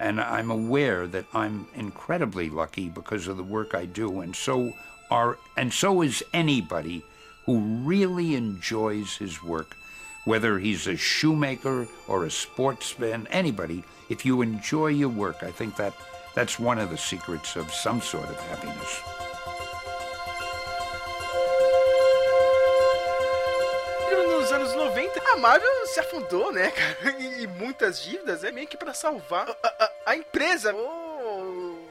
And I'm aware that I'm incredibly lucky because of the work I do, and so are and so is anybody who really enjoys his work, whether he's a shoemaker or a sportsman, anybody. If you enjoy your work, I think that that's one of the secrets of some sort of happiness. Nos anos 90, a Marvel se afundou, né, cara? E, muitas dívidas, é meio que pra salvar a, a- a empresa. Oh.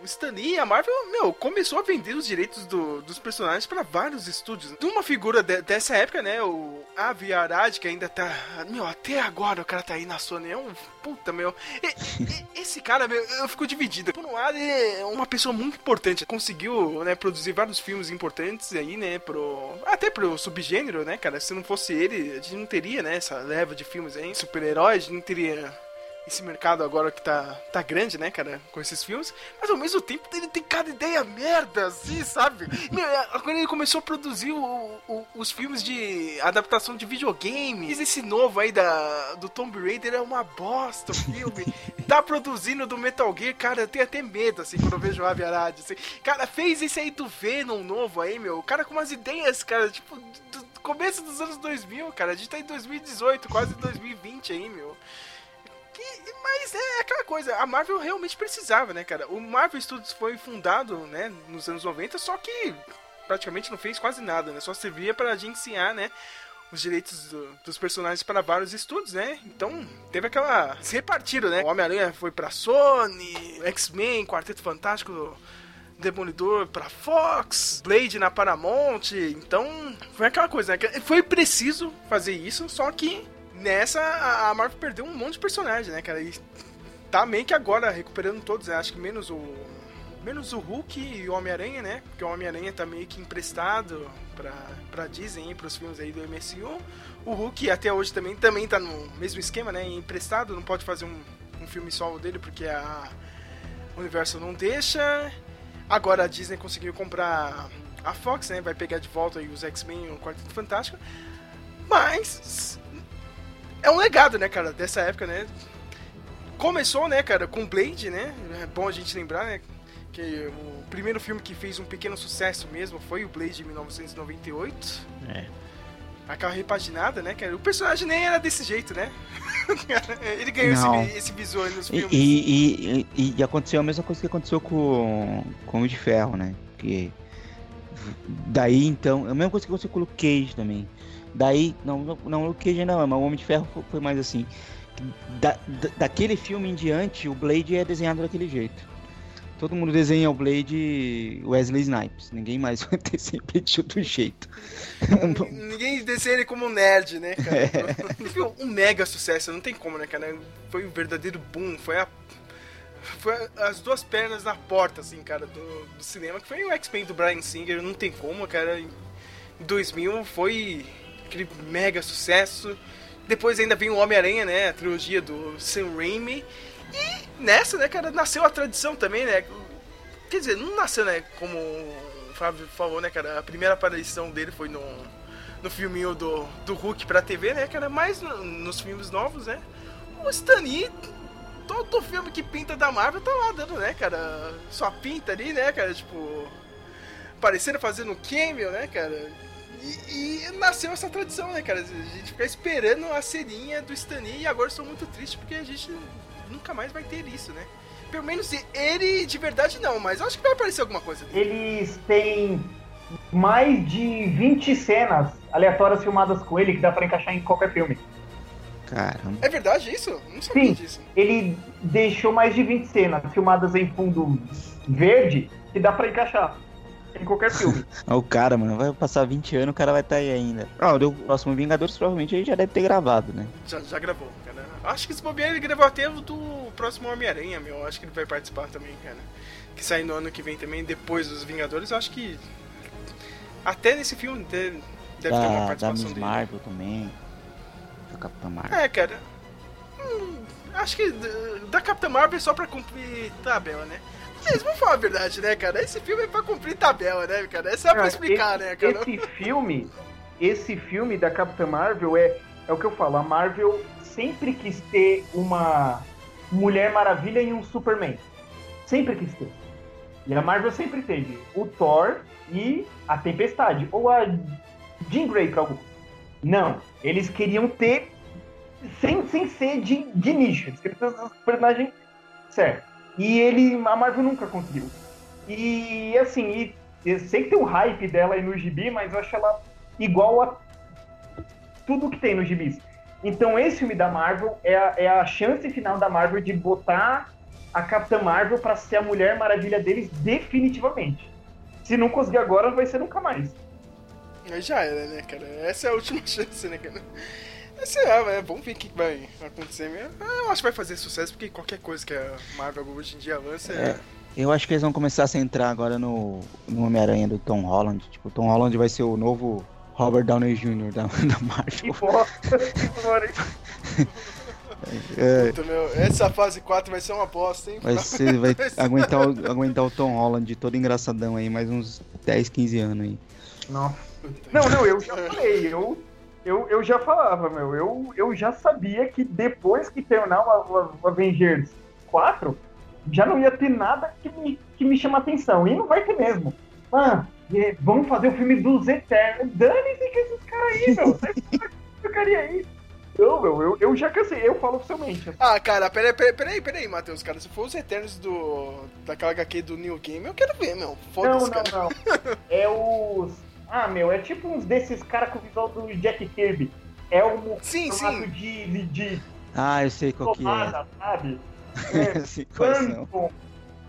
Stan Lee, a Marvel, meu, começou a vender os direitos do- dos personagens pra vários estúdios. De uma figura de- dessa época, né, o Avi Arad, que ainda tá... Meu, até agora o cara tá aí na Sony, é um... Puta, meu... E- e- esse cara, meu, eu fico dividido. Por um lado, é uma pessoa muito importante. Conseguiu, né, produzir vários filmes importantes aí, né, pro... Até pro subgênero, né, cara? Se não fosse ele, a gente não teria, né, essa leva de filmes aí, super-heróis, a gente não teria esse mercado agora que tá, tá grande, né, cara, com esses filmes, mas ao mesmo tempo ele tem cada ideia merda, assim, sabe? Meu, é, quando ele começou a produzir o- o- os filmes de adaptação de videogames, esse novo aí da, do Tomb Raider é uma bosta o filme, tá produzindo do Metal Gear, cara, eu tenho até medo, assim, quando eu vejo o Avi Arad, assim. Cara, fez esse aí do Venom novo aí, meu, o cara com umas ideias, cara, tipo, do do começo dos anos 2000, cara, a gente tá em 2018, quase 2020 aí, meu. Que- mas é aquela coisa, a Marvel realmente precisava, né, cara? O Marvel Studios foi fundado, né, nos anos 90, só que praticamente não fez quase nada, né? Só servia para agenciar, né, os direitos do- dos personagens para vários estúdios, né? Então, teve aquela se repartiram, né? O Homem-Aranha foi pra Sony, X-Men, Quarteto Fantástico Demolidor pra Fox, Blade na Paramount. Então, foi aquela coisa, né? Foi preciso fazer isso, só que nessa a Marvel perdeu um monte de personagem, né, cara? E tá meio que agora recuperando todos, né? Acho que menos o. Menos o Hulk e o Homem-Aranha, né? Porque o Homem-Aranha tá meio que emprestado pra, pra Disney, e pros filmes aí do MCU. O Hulk até hoje também, também tá no mesmo esquema, né? Emprestado, não pode fazer um, um filme solo dele porque a o universo não deixa. Agora a Disney conseguiu comprar a Fox, né? Vai pegar de volta aí os X-Men e o Quarteto Fantástico. Mas é um legado, né, cara, dessa época, né? Começou, né, cara, com Blade, né? É bom a gente lembrar, né? Que o primeiro filme que fez um pequeno sucesso mesmo foi o Blade de 1998. É. Aquela repaginada, né, cara? O personagem nem era desse jeito, né? Ele ganhou Não. esse, esse visual aí nos E, filmes. e, e, e aconteceu a mesma coisa que aconteceu com, com o de Ferro, né? Que daí então, a mesma coisa que aconteceu com o Luke Cage também. Daí, não, não, o Luke Cage não, mas o Homem de Ferro foi, mais assim. Da, da- daquele filme em diante, o Blade é desenhado daquele jeito. todo mundo desenha o Blade Wesley Snipes. Ninguém mais vai sempre de outro jeito. Ninguém desenha ele como um nerd, né, cara? É. Um mega sucesso, não tem como, né, cara? Foi um verdadeiro boom, foi a foi as duas pernas na porta, assim, cara, do, do cinema, que foi o X-Men do Brian Singer, não tem como, cara. Em 2000 foi aquele mega sucesso. Depois ainda vem o Homem-Aranha, né? A trilogia do Sam Raimi. E nessa, né, cara, nasceu a tradição também, né? Quer dizer, não nasceu, né, como o Fábio falou, né, cara? A primeira aparição dele foi no, no filminho do, do Hulk pra TV, né, cara? Mas no, nos filmes novos, né? O Stan Lee, todo filme que pinta da Marvel tá lá dando, né, cara? Só pinta ali, né, cara? Tipo, parecendo fazendo um cameo, né, cara? E, e, nasceu essa tradição, né, cara? A gente fica esperando a serinha do Stan Lee e agora estou muito triste porque a gente nunca mais vai ter isso, né? Pelo menos ele de verdade não, mas acho que vai aparecer alguma coisa dele. Eles têm mais de 20 cenas aleatórias filmadas com ele que dá para encaixar em qualquer filme. Caramba. É verdade isso? Não sabia Sim, disso. Ele deixou mais de 20 cenas filmadas em fundo verde que dá para encaixar em qualquer filme. o cara, mano, vai passar 20 anos, o cara vai estar tá aí ainda. Ah, o próximo Vingadores provavelmente ele já deve ter gravado, né? Já, já gravou, cara. Acho que esse bobear ele gravou até o do próximo Homem-Aranha, meu. Acho que ele vai participar também, cara. Que sai no ano que vem também, depois dos Vingadores. Acho que até nesse filme deve, deve da, ter uma participação da Miss dele. Marvel também. Da Capitã Marvel. É, cara. Hum, acho que da Capitã Marvel é só pra cumprir tabela, né? Mas vamos falar a verdade, né, cara? Esse filme é pra cumprir tabela, né, cara? Essa é pra explicar, esse, né, cara? Esse filme, esse filme da Capitã Marvel é, é o que eu falo, a Marvel sempre quis ter uma Mulher Maravilha e um Superman. Sempre quis ter. E a Marvel sempre teve o Thor e a Tempestade. Ou a Jean Grey pra alguns. Não. Eles queriam ter sem, sem ser de, de nicho. Eles queriam ter os personagens certo. E ele, a Marvel nunca conseguiu. E assim, e, eu sei que tem um hype dela aí no gibi, mas eu acho ela igual a tudo que tem no gibis. Então esse filme da Marvel é a, é a chance final da Marvel de botar a Capitã Marvel para ser a Mulher Maravilha deles definitivamente. Se não conseguir agora, vai ser nunca mais. Já era, né, cara? Essa é a última chance, né, cara? É, vamos ver o que vai acontecer mesmo. Eu acho que vai fazer sucesso, porque qualquer coisa que a Marvel hoje em dia lança é... É, eu acho que eles vão começar a centrar agora no, no Homem-Aranha do Tom Holland. Tipo, Tom Holland vai ser o novo Robert Downey Jr. da, da Que Marvel. bosta, que glória. É, Puta, meu, essa fase 4 vai ser uma bosta, hein? vai ser, vai aguentar o, aguentar o Tom Holland todo engraçadão aí, mais uns 10, 15 anos aí. Não. Não, não, eu já falei, eu, eu, eu já falava, meu, eu, eu já sabia que depois que terminar o, Avengers 4, já não ia ter nada que me, que me chama atenção. E não vai ter mesmo. Ah, vamos fazer o filme dos Eternos. Dane-se que esses caras aí, meu. Porcaria aí. Não, meu, eu, eu já cansei, eu falo oficialmente. Ah, cara, peraí, peraí, peraí, peraí, Matheus, cara. Se for os Eternos do. daquela HQ do New Game, eu quero ver, meu. Não, Foda-se, não, cara. não. É os. Ah, meu, é tipo uns desses caras com o visual do Jack Kirby. É um Sim, formato sim. de, de, Ah, eu sei qual que é. tomada, sabe? Quais são. Phantom,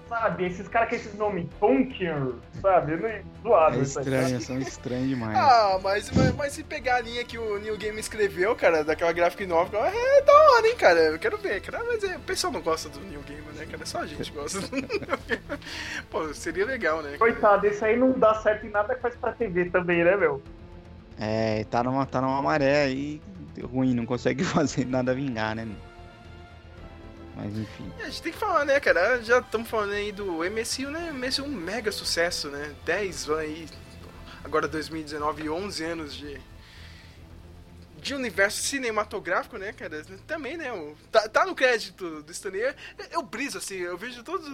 sabe? Esses caras com esses nomes, Punker, sabe? Não é zoado É isso aí. estranho, são estranhos demais. Ah, mas, mas, mas se pegar a linha que o New Game escreveu, cara, daquela graphic novel, é da hora, hein, cara. Eu quero ver, cara. Mas é, o pessoal não gosta do New Game, né, cara? Só a gente gosta do New Game. Pô, seria legal, né? Coitado, esse aí não dá certo em nada que faz pra TV também, né, meu? É, tá numa, tá numa maré aí ruim, não consegue fazer nada vingar, né? Mas enfim. A gente tem que falar, né, cara? Já estamos falando aí do MSU, né? MSU é um mega sucesso, né? 10 aí, agora 2019, 11 anos de. De universo cinematográfico, né, cara? Também, né? o- Tá, tá no crédito do Stanley. Eu, eu briso, assim, eu vejo todos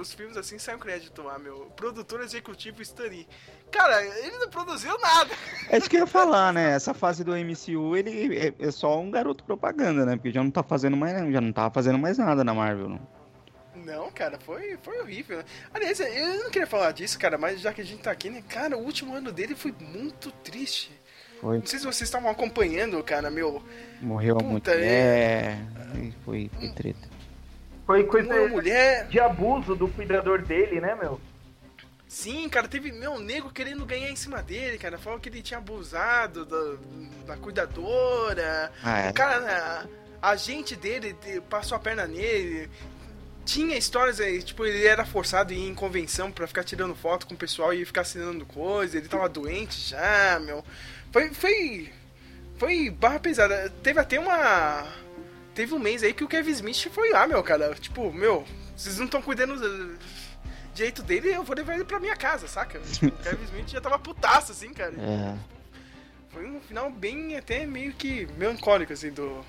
os filmes assim, sai um crédito lá, meu. Produtor executivo Stanley. Cara, ele não produziu nada. É isso que eu ia falar, né? Essa fase do MCU, ele é, é só um garoto propaganda, né? Porque já não tá fazendo mais, já não tava fazendo mais nada na Marvel, não. Não, cara, foi, foi horrível. né? Aliás, eu não queria falar disso, cara, mas já que a gente tá aqui, né, cara, o último ano dele foi muito triste. Foi, Não sei se vocês estavam acompanhando, cara, meu. morreu a Puta, mulher, e foi, foi treta. Foi coisa Uma mulher. de abuso do cuidador dele, né, meu? Sim, cara, teve meu nego querendo ganhar em cima dele, cara. Falou que ele tinha abusado da, da cuidadora. Ah, é. O cara, a, a gente dele de- passou a perna nele. Tinha histórias aí, tipo, ele era forçado a ir em convenção pra ficar tirando foto com o pessoal e ficar assinando coisa. Ele tava doente já, meu. Foi. Foi. Foi barra pesada. Teve até uma. Teve um mês aí que o Kevin Smith foi lá, meu, cara. Tipo, meu, vocês não estão cuidando do jeito dele, eu vou levar ele pra minha casa, saca? Tipo, o Kevin Smith já tava putaço, assim, cara. É. Foi um final bem, até meio que melancólico, assim, do.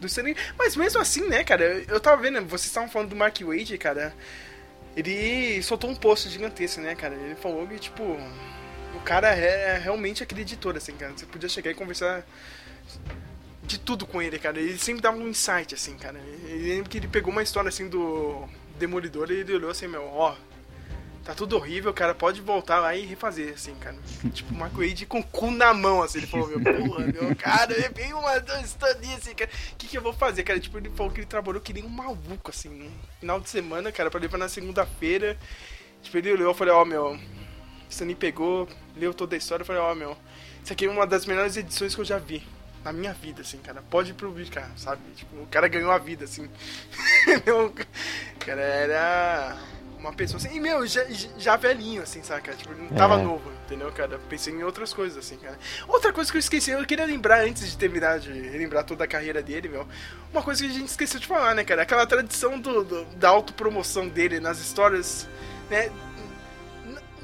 Do Stanley. Mas mesmo assim, né, cara, eu tava vendo, vocês estavam falando do Mark Wade, cara. Ele soltou um post gigantesco, né, cara? Ele falou que, tipo, cara é realmente acreditor, assim, cara. Você podia chegar e conversar de tudo com ele, cara. Ele sempre dava um insight, assim, cara. Lembro que ele pegou uma história, assim, do Demolidor e ele olhou assim, meu, ó, tá tudo horrível, cara, pode voltar lá e refazer, assim, cara. tipo, Mark Wade com o cu na mão, assim, ele falou, meu, porra, meu, cara, eu veio uma história assim, cara, o que que eu vou fazer, cara? Tipo, ele falou que ele trabalhou que nem um maluco, assim, no final de semana, cara, pra levar na segunda-feira. Tipo, ele olhou e falei, ó, meu, Stanley pegou, leu toda a história, eu falei, ó, meu, isso aqui é uma das melhores edições que eu já vi. Na minha vida, assim, cara. Pode publicar, sabe? Tipo, o cara ganhou a vida, assim. O cara era uma pessoa assim. E, meu, já, já velhinho, assim, saca? Tipo, não tava É. novo, entendeu, cara? Pensei em outras coisas, assim, cara. Outra coisa que eu esqueci, eu queria lembrar antes de terminar de lembrar toda a carreira dele, meu. Uma coisa que a gente esqueceu de falar, né, cara? Aquela tradição do, do- da autopromoção dele nas histórias, né?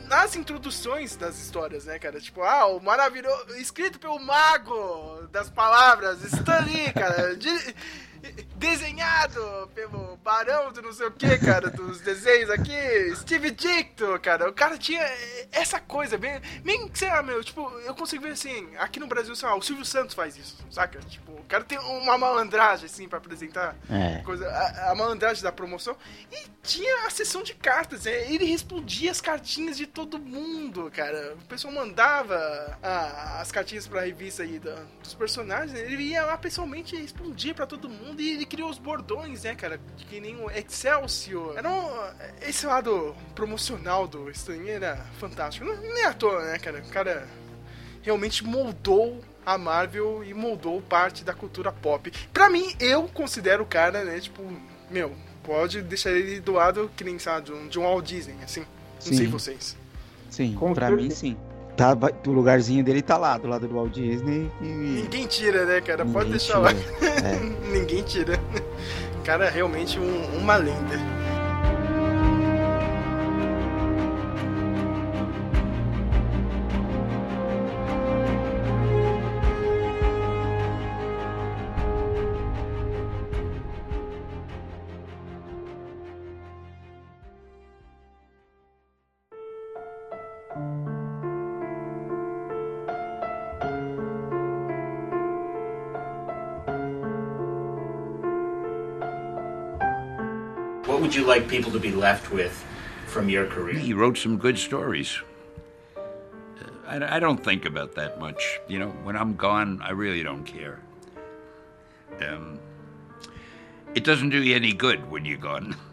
Nas introduções das histórias, né, cara? Tipo, ah, o maravilhoso. Escrito pelo mago das palavras, Stan Lee, cara. de- desenhado pelo barão do não sei o que, cara, dos desenhos aqui, Steve Dicto, cara. O cara tinha essa coisa, bem, bem, sei lá, meu, tipo, eu consigo ver assim, aqui no Brasil, sei lá, o Silvio Santos faz isso, saca? Tipo, o cara tem uma malandragem, assim, pra apresentar É. coisa, a, a malandragem da promoção. E tinha a sessão de cartas, né? Ele respondia as cartinhas de todo mundo, cara. O pessoal mandava a- as cartinhas pra revista aí da- dos personagens, ele ia lá pessoalmente e respondia pra todo mundo. E ele criou os bordões, né, cara? Que nem o Excelsior. Era um, esse lado promocional do Stan Lee era fantástico. Não, nem à toa, né, cara? O cara realmente moldou a Marvel e moldou parte da cultura pop. Pra mim, eu considero o cara, né, tipo, meu, pode deixar ele do lado que nem, sabe, de um, de um Walt Disney, assim. Não sei Sim. vocês. Sim, Com pra mim sim. Tá, o lugarzinho dele tá lá, do lado do Walt Disney e. Ninguém tira, né, cara? Pode ninguém deixar lá. tira. É. Ninguém tira. O cara é realmente um- uma lenda. Like people to be left with from your career? He wrote some good stories. Uh, I, I don't think about that much. You know, when I'm gone, I really don't care. Um, it doesn't do you any good when you're gone.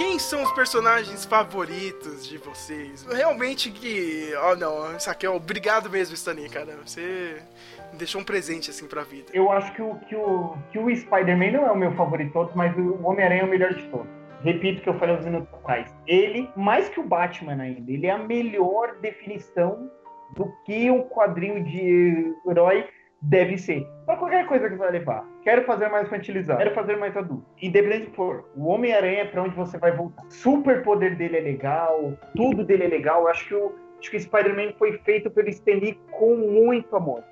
Quem são os personagens favoritos de vocês? Realmente que. Oh não, isso aqui é obrigado mesmo, Stanley, cara. Você me deixou um presente assim pra vida. Eu acho que o, que o, que o Spider-Man não é o meu favorito de todos, mas o Homem-Aranha é o melhor de todos. Repito o que eu falei uns minutos atrás. Ele, mais que o Batman ainda, ele é a melhor definição do que um quadrinho de herói deve ser. Pra qualquer coisa que vai levar. Quero fazer mais infantilizado, quero fazer mais adulto. Independente do que for, o Homem-Aranha é pra onde você vai voltar. Super poder dele é legal, tudo dele é legal. Eu acho que o, acho que Spider-Man foi feito pelo Stan Lee com muito amor.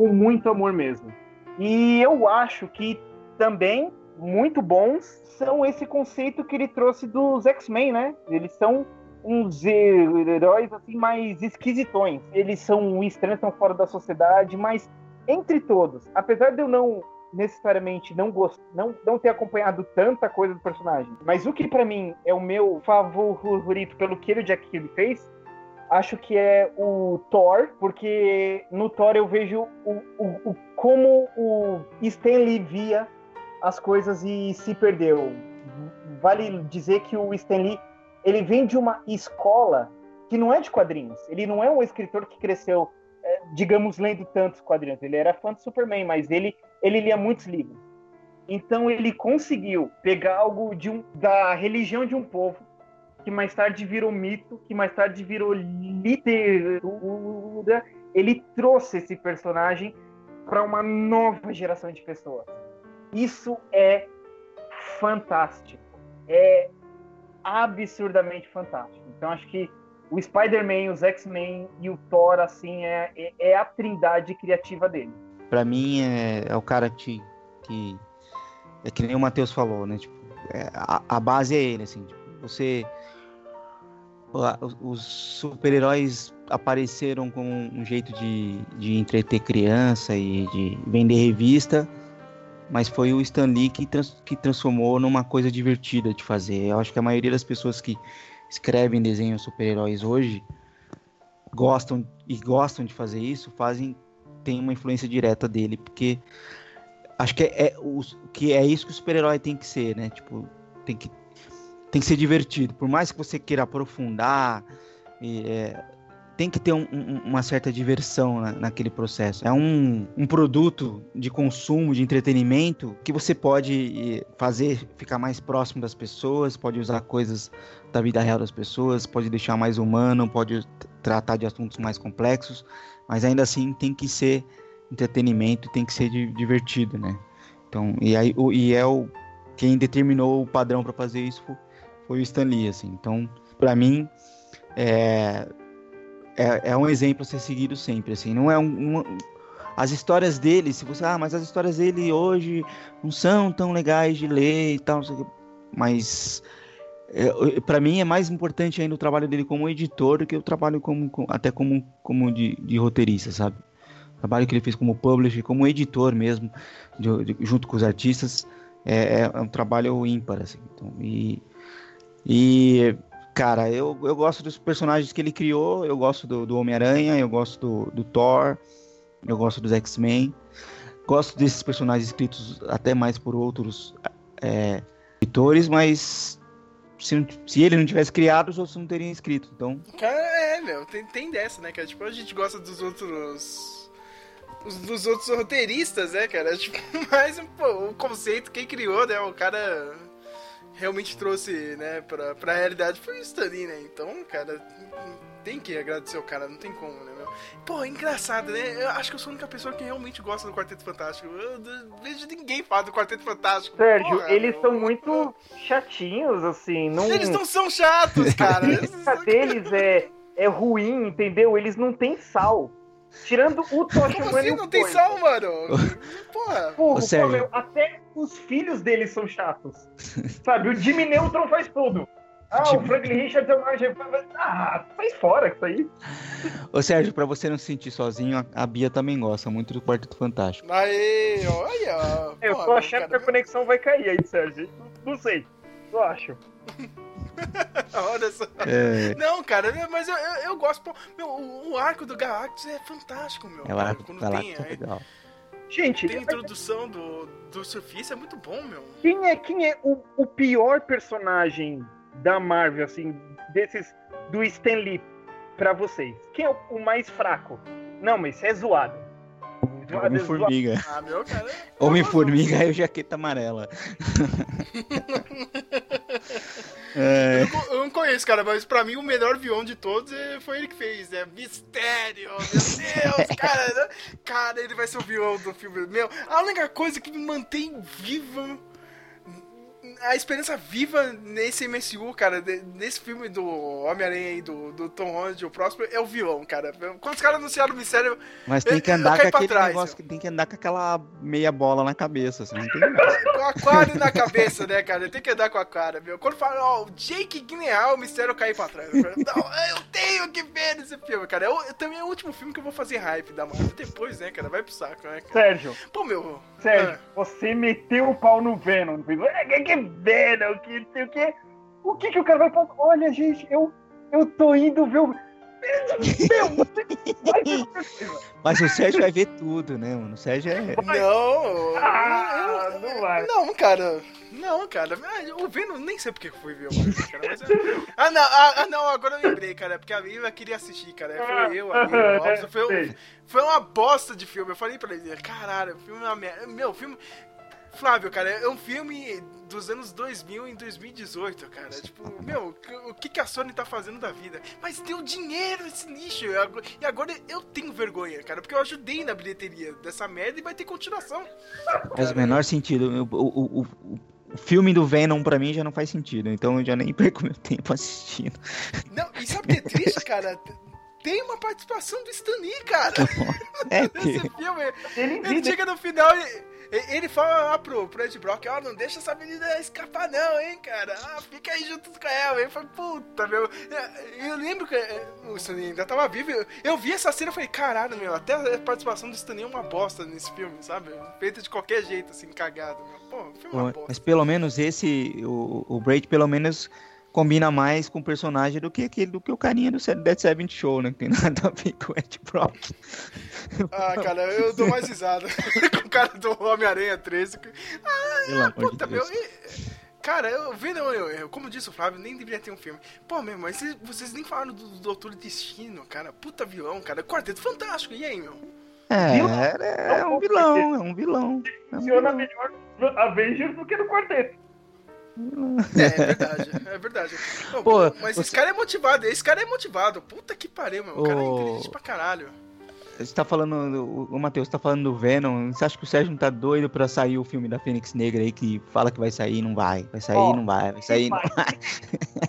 Com muito amor mesmo. E eu acho que também muito bons são esse conceito que ele trouxe dos X-Men, né? Eles são uns heróis assim mais esquisitões. Eles são estranhos, estão fora da sociedade, mas entre todos, apesar de eu não necessariamente não gost... não, não ter acompanhado tanta coisa do personagem, mas o que pra mim é o meu favorito pelo que ele, Jack Kirby fez, acho que é o Thor, porque no Thor eu vejo o, o, o como o Stanley via as coisas e se perdeu. Vale dizer que o Stanley ele vem de uma escola que não é de quadrinhos. Ele não é um escritor que cresceu, é, digamos, lendo tantos quadrinhos. Ele era fã de Superman, mas ele ele lia muitos livros. Então ele conseguiu pegar algo de um, da religião de um povo que mais tarde virou mito, que mais tarde virou literatura. Ele trouxe esse personagem para uma nova geração de pessoas. Isso é fantástico. É absurdamente fantástico. Então acho que o Spider-Man, os X-Men e o Thor, assim, é, é, é, a trindade criativa dele. Para mim, é, é, o cara que, que. É que nem o Matheus falou, né? Tipo, é, a, a, base é ele, assim. Tipo, você. Os super-heróis apareceram com um jeito de, de entreter criança e de vender revista, mas foi o Stan Lee que, trans, que transformou numa coisa divertida de fazer. Eu acho que a maioria das pessoas que escrevem desenhos super-heróis hoje gostam e gostam de fazer isso, fazem tem uma influência direta dele, porque acho que é, é o, que é isso que o super-herói tem que ser, né? Tipo, tem que tem que ser divertido. Por mais que você queira aprofundar, é, tem que ter um, um, uma certa diversão na, naquele processo. É um, um produto de consumo, de entretenimento, que você pode fazer ficar mais próximo das pessoas, pode usar coisas da vida real das pessoas, pode deixar mais humano, pode tratar de assuntos mais complexos, mas ainda assim tem que ser entretenimento, tem que ser divertido, né? Então, e aí e é o quem determinou o padrão para fazer isso foi, o Stan Lee, assim. Então, para mim, é, é, é um exemplo a ser seguido sempre, assim. Não é um, um, as histórias dele, se você, ah, mas as histórias dele hoje não são tão legais de ler e tal, mas é, para mim é mais importante ainda o trabalho dele como editor do que o trabalho como, até como, como de, de roteirista, sabe? O trabalho que ele fez como publisher, como editor mesmo, de, de, junto com os artistas, é, é, um trabalho ímpar, assim. Então, e, e Cara, eu, eu gosto dos personagens que ele criou, eu gosto do, do Homem-Aranha, eu gosto do, do Thor, eu gosto dos X-Men, gosto desses personagens escritos até mais por outros é, escritores, mas se, se, ele não tivesse criado, os outros não teriam escrito, então... Cara, é, meu, tem, tem dessa, né, cara? Tipo, a gente gosta dos outros... Os, dos outros roteiristas, né, cara? Tipo, mais pô, o conceito, quem criou, né? O cara realmente trouxe, né, pra, pra realidade foi o Stanley, né? Então, cara, tem que agradecer o cara, não tem como, né, meu? Pô, é engraçado, né? Eu acho que eu sou a única pessoa que realmente gosta do Quarteto Fantástico. Eu vejo ninguém falar do Quarteto Fantástico. Sérgio, Porra, eles são muito chatinhos, assim. Não... Eles não são chatos, cara. a deles é, é ruim, entendeu? Eles não têm sal. Tirando o Tocha Como assim não tem sal, mano? Porra. Porra, pô, meu, até os filhos deles são chatos. Sabe, o Jimmy Neutron faz tudo. Ah, Jimmy... o Franklin Richards é mais... Ah, sai fora com isso aí. Ô Sérgio, pra você não se sentir sozinho, a Bia também gosta muito do Quarteto Fantástico. Aí, olha. Eu tô achando que a conexão vai cair aí, Sérgio. Não sei. Eu acho. Olha só. É... Não, cara, mas eu, eu, eu gosto. Meu, o, o, arco do Galactus é fantástico, meu. É o arco do Galactus é legal. Gente, tem a introdução do, do surfista, é muito bom, meu. Quem é, quem é o, o pior personagem da Marvel, assim, desses do Stan Lee pra vocês? Quem é o, o mais fraco? Não, mas isso é zoado. Homem-Formiga. Ah, meu cara. É Homem-Formiga e o Jaqueta Amarela. é... eu, não, conheço, cara, mas pra mim o melhor vilão de todos é, foi ele que fez, né? Mistério! Meu Deus, cara! Né? Cara, ele vai ser o vilão do filme. Meu, a única coisa que me mantém viva a esperança viva nesse MCU, cara, nesse filme do Homem-Aranha e do, do Tom Holland, o próximo, é o vilão, cara. Quando os caras anunciaram o mistério. Mas tem que andar com aquele trás, negócio que tem que andar com aquela meia bola na cabeça, assim, não tem Com aquário na cabeça, né, cara? Tem que andar com a cara, meu. Quando fala, ó, o Jake Gyllenhaal, o mistério cair pra trás. Eu, falo, não, eu tenho que ver esse filme, cara. Eu, eu, também é o último filme que eu vou fazer hype da Marvel. Depois, né, cara? Vai pro saco, né, cara? Sérgio. Pô, meu. Sérgio, ah. você meteu o pau no Venom. Fez, é, que Venom, que sei o que. O que que o cara vai falar? Olha, gente, eu, eu tô indo ver o... Meu. Mas o Sérgio vai ver tudo, né, mano? O Sérgio é. Não, Ah, não vai. Não, cara. Não, cara. Ah, O Venom, nem sei porque fui ver o Venom, cara. Mas, ah, não, ah, ah, não, agora eu lembrei, cara. Porque a Viva queria assistir, cara. Foi eu, a Viva, foi, um- foi uma bosta de filme. Eu falei pra ele, caralho, o filme é uma merda. Meu, o filme. Flávio, cara, é um filme dos anos 2000 em 2018, cara. Tipo, meu, o que, que a Sony tá fazendo da vida? Mas deu dinheiro esse lixo. E agora- agora eu tenho vergonha, cara, porque eu ajudei na bilheteria dessa merda e vai ter continuação. Faz o menor sentido. O, o, o, o filme do Venom pra mim já não faz sentido, então eu já nem perco meu tempo assistindo. Não, e sabe o que é triste, cara? Tem uma participação do Stan Lee, cara, É nesse que. filme. Ele Ele chega no final e- ele fala lá pro, pro Ed Brock, ó, não deixa essa menina escapar não, hein, cara. Ah, fica aí junto com ela. Ele fala, puta, meu. Eu lembro que eh, o Stan Lee ainda tava vivo. Eu, eu vi essa cena e falei, caralho, meu, até a participação do Stan Lee é uma bosta nesse filme, sabe? Feita de qualquer jeito, assim, cagado, meu. Pô, filme é uma bosta. Mas pelo menos esse, o, o Braid, pelo menos combina mais com o personagem do que aquele do que o carinha do Dead Seventh Show, né? Que tem nada a ver com o Ed Brock. Ah, cara, eu dou mais risada com o cara do Homem-Aranha 13. que- Pelo amor Puta, de meu. Cara, eu vendo, eu, eu- como disse o Flávio, nem deveria ter um filme. Pô, meu, mas vocês, vocês nem falaram do Doutor Destino, cara. Puta vilão, cara. Quarteto fantástico. E aí, meu? É, Vilão? é, é um vilão, é um vilão. É um funciona vilão. melhor no Avengers do que no quarteto. É, é verdade, é verdade. Não, Pô, mas você- esse cara é motivado, esse cara é motivado. Puta que pariu, meu. O cara é inteligente pra caralho. Você tá falando, o, Matheus tá falando do Venom. Você acha que o Sérgio não tá doido pra sair o filme da Fênix Negra aí que fala que vai sair e não vai? Vai sair e não vai, vai sair e não vai.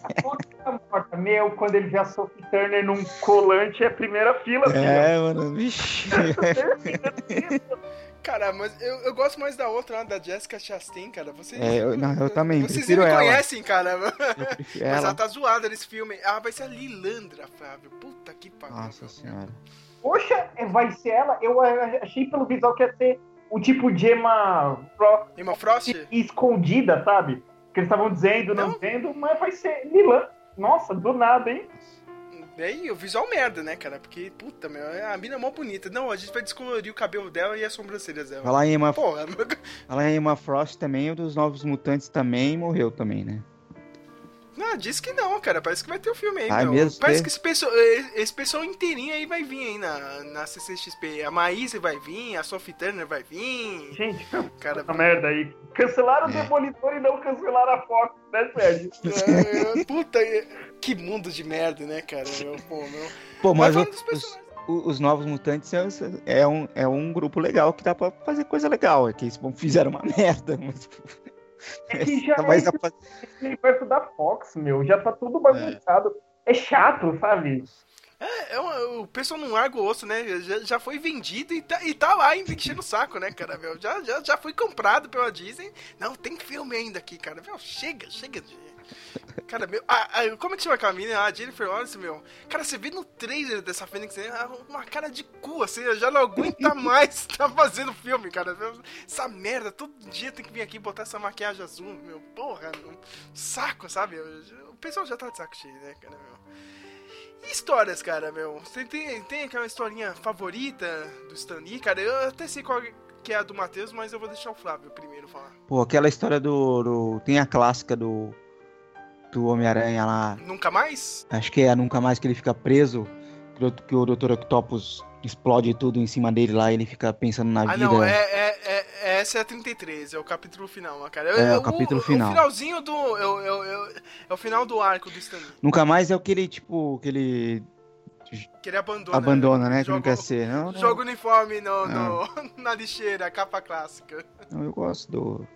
A conta tá morta. Meu, quando ele vê a Sophie Turner num colante, é a primeira fila, filho. É, mano, vixi. Cara, mas eu, eu gosto mais da outra, lá, da Jessica Chastain, cara. Vocês, É, eu- não, eu também, Vocês prefiro nem me ela. conhecem, cara. Mas ela ela. tá zoada nesse filme. Ah, vai ser a Lilandra, Flávio. Puta que pariu. Nossa senhora. Poxa, é, vai ser ela? Eu achei pelo visual que ia ser o tipo de Emma Frost Emma Frost? escondida, sabe? Que eles estavam dizendo, não, Não. dizendo, mas vai ser Milan. Nossa, do nada, hein? Daí o visual merda, né, cara? Porque, puta, meu, a mina é mó bonita. Não, a gente vai descolorir o cabelo dela e as sobrancelhas dela. Falar em Emma, Porra, falar em Emma Frost também, o dos Novos Mutantes também morreu também, né? Não, disse que não, cara. Parece que vai ter o filme aí, Vai meu. mesmo Parece ter? que esse pessoal, esse pessoal inteirinho aí vai vir aí na, na CCXP. A Maísa vai vir, a Sophie Turner vai vir. Gente, Cara, essa merda aí. Cancelaram o É. Demolidor e não cancelaram a Fox, né, Sérgio? é, puta, que mundo de merda, né, cara? Meu, pô, meu. Pô, Mas mas falando o- dos os, os Novos Mutantes é, é um, é um grupo legal que dá pra fazer coisa legal. É que eles fizeram uma merda, mas. É que já é esse universo da Fox, meu. Já tá tudo bagunçado. É, chato, sabe? É, é uma- o pessoal não larga o osso, né? Já, já foi vendido e tá, e tá lá enchendo o saco, né, cara? Meu? Já, já, já foi comprado pela Disney. Não, tem filme ainda aqui, cara. Meu, chega, chega de. Cara, meu. ah, ah, como é que chama aquela menina? A Jennifer Lawrence, meu. Cara, você vê no trailer dessa Fênix né, ah, uma cara de cu, assim, eu já não aguenta mais tá fazendo filme, cara. Essa merda, todo dia tem que vir aqui botar essa maquiagem azul, meu. Porra, meu, saco, sabe? O pessoal já tá de saco cheio, né, cara, meu. E histórias, cara, meu? Você tem, tem aquela historinha favorita do Stan Lee, cara? Eu até sei qual que é a do Matheus, mas eu vou deixar o Flávio primeiro falar. Pô, aquela história do, do- Tem a clássica do. Do Homem-Aranha lá. Nunca mais? Acho que é Nunca Mais que ele fica preso. Que o, o Dr. Octopus explode tudo em cima dele lá e ele fica pensando na Ah, vida. não, é, é, é- essa é a 33, é o capítulo final, né, cara. É, o capítulo final. O finalzinho do. É, o- é o- é o- é o final do arco do Stan Nunca mais é o que ele, tipo, que ele que ele abandona. abandona, né? Que não quer o- ser. Não, não, Joga o uniforme no, no- na lixeira, capa clássica. não, eu gosto do,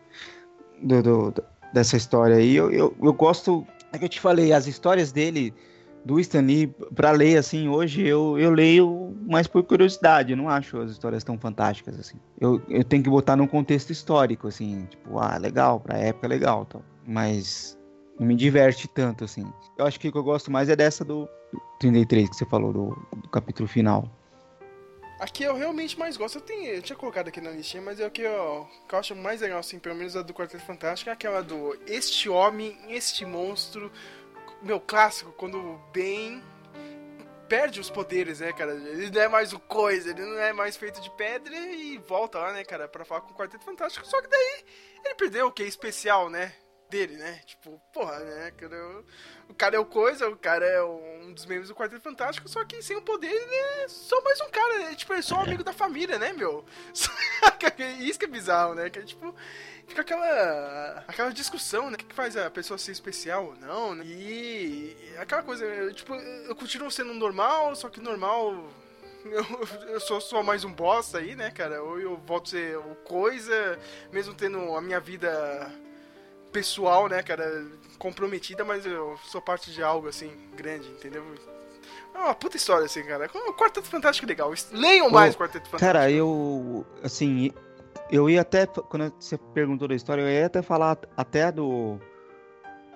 do, do- do- dessa história aí. Eu, eu, eu gosto. É que eu te falei, as histórias dele, do Stan Lee, pra ler assim, hoje eu, eu leio mais por curiosidade. Eu não acho as histórias tão fantásticas assim. Eu, eu tenho que botar num contexto histórico, assim, tipo, ah, legal, pra época legal tal. Mas não me diverte tanto, assim. Eu acho que o que eu gosto mais é dessa do, do 33 que você falou, do, do capítulo final. Aqui eu realmente mais gosto. Eu, tenho, eu tinha colocado aqui na listinha, mas é o que eu, que eu acho mais legal, assim, pelo menos a do Quarteto Fantástico, é aquela do Este Homem, Este Monstro, meu clássico, quando o Ben perde os poderes, né, cara? Ele não é mais o coisa, ele não é mais feito de pedra e volta lá, né, cara, pra falar com o Quarteto Fantástico. Só que daí ele perdeu o que é especial, né? Dele, né? Tipo, porra, né? Cara, o cara é o coisa, o cara é um dos membros do Quarteto Fantástico, só que sem o poder ele é só mais um cara, né? Tipo, ele é só um amigo da família, né, meu? Isso que é bizarro, né? Que é tipo fica aquela aquela discussão, né? O que faz a pessoa ser especial ou não, né? E aquela coisa, tipo, eu continuo sendo normal, só que normal eu, eu sou só mais um boss aí, né, cara? Ou eu volto a ser o coisa, mesmo tendo a minha vida pessoal, né, cara, comprometida, mas eu sou parte de algo assim grande, entendeu? É uma puta história, assim, cara. O Quarteto Fantástico é legal. Leiam mais o Quarteto Fantástico. Cara, eu. Assim, eu ia até. Quando você perguntou da história, eu ia até falar até do.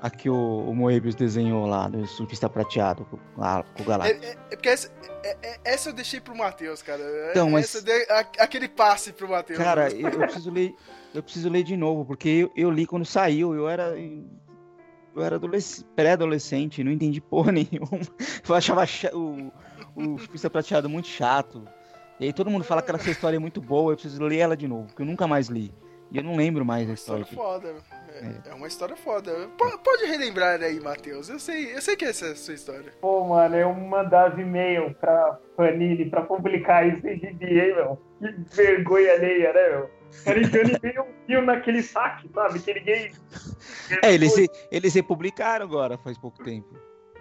A que o, o Moebius desenhou lá, do surfista prateado com, com o Galactus. É, é, é porque essa, é, é, essa eu deixei pro Matheus, cara. Então, mas... Essa, a, aquele passe pro Matheus. Cara, eu, eu, preciso ler. Eu preciso ler de novo, porque eu, eu li quando saiu, eu era. Eu era pré-adolescente, não entendi porra nenhuma. Eu achava o, o surfista prateado muito chato. E aí todo mundo fala que essa história é muito boa, eu preciso ler ela de novo, porque eu nunca mais li. E eu não lembro mais a história. História foda. É, é. uma história foda. P pode relembrar aí, Matheus. Eu sei, eu sei que essa é a sua história. Pô, mano, eu mandava e-mail pra Panini pra publicar isso em gibi, hein, meu? Que vergonha alheia, né, meu? Cara, enfiando e-mail fio naquele saque, sabe? Que ninguém. É, eles, eles republicaram agora, faz pouco tempo.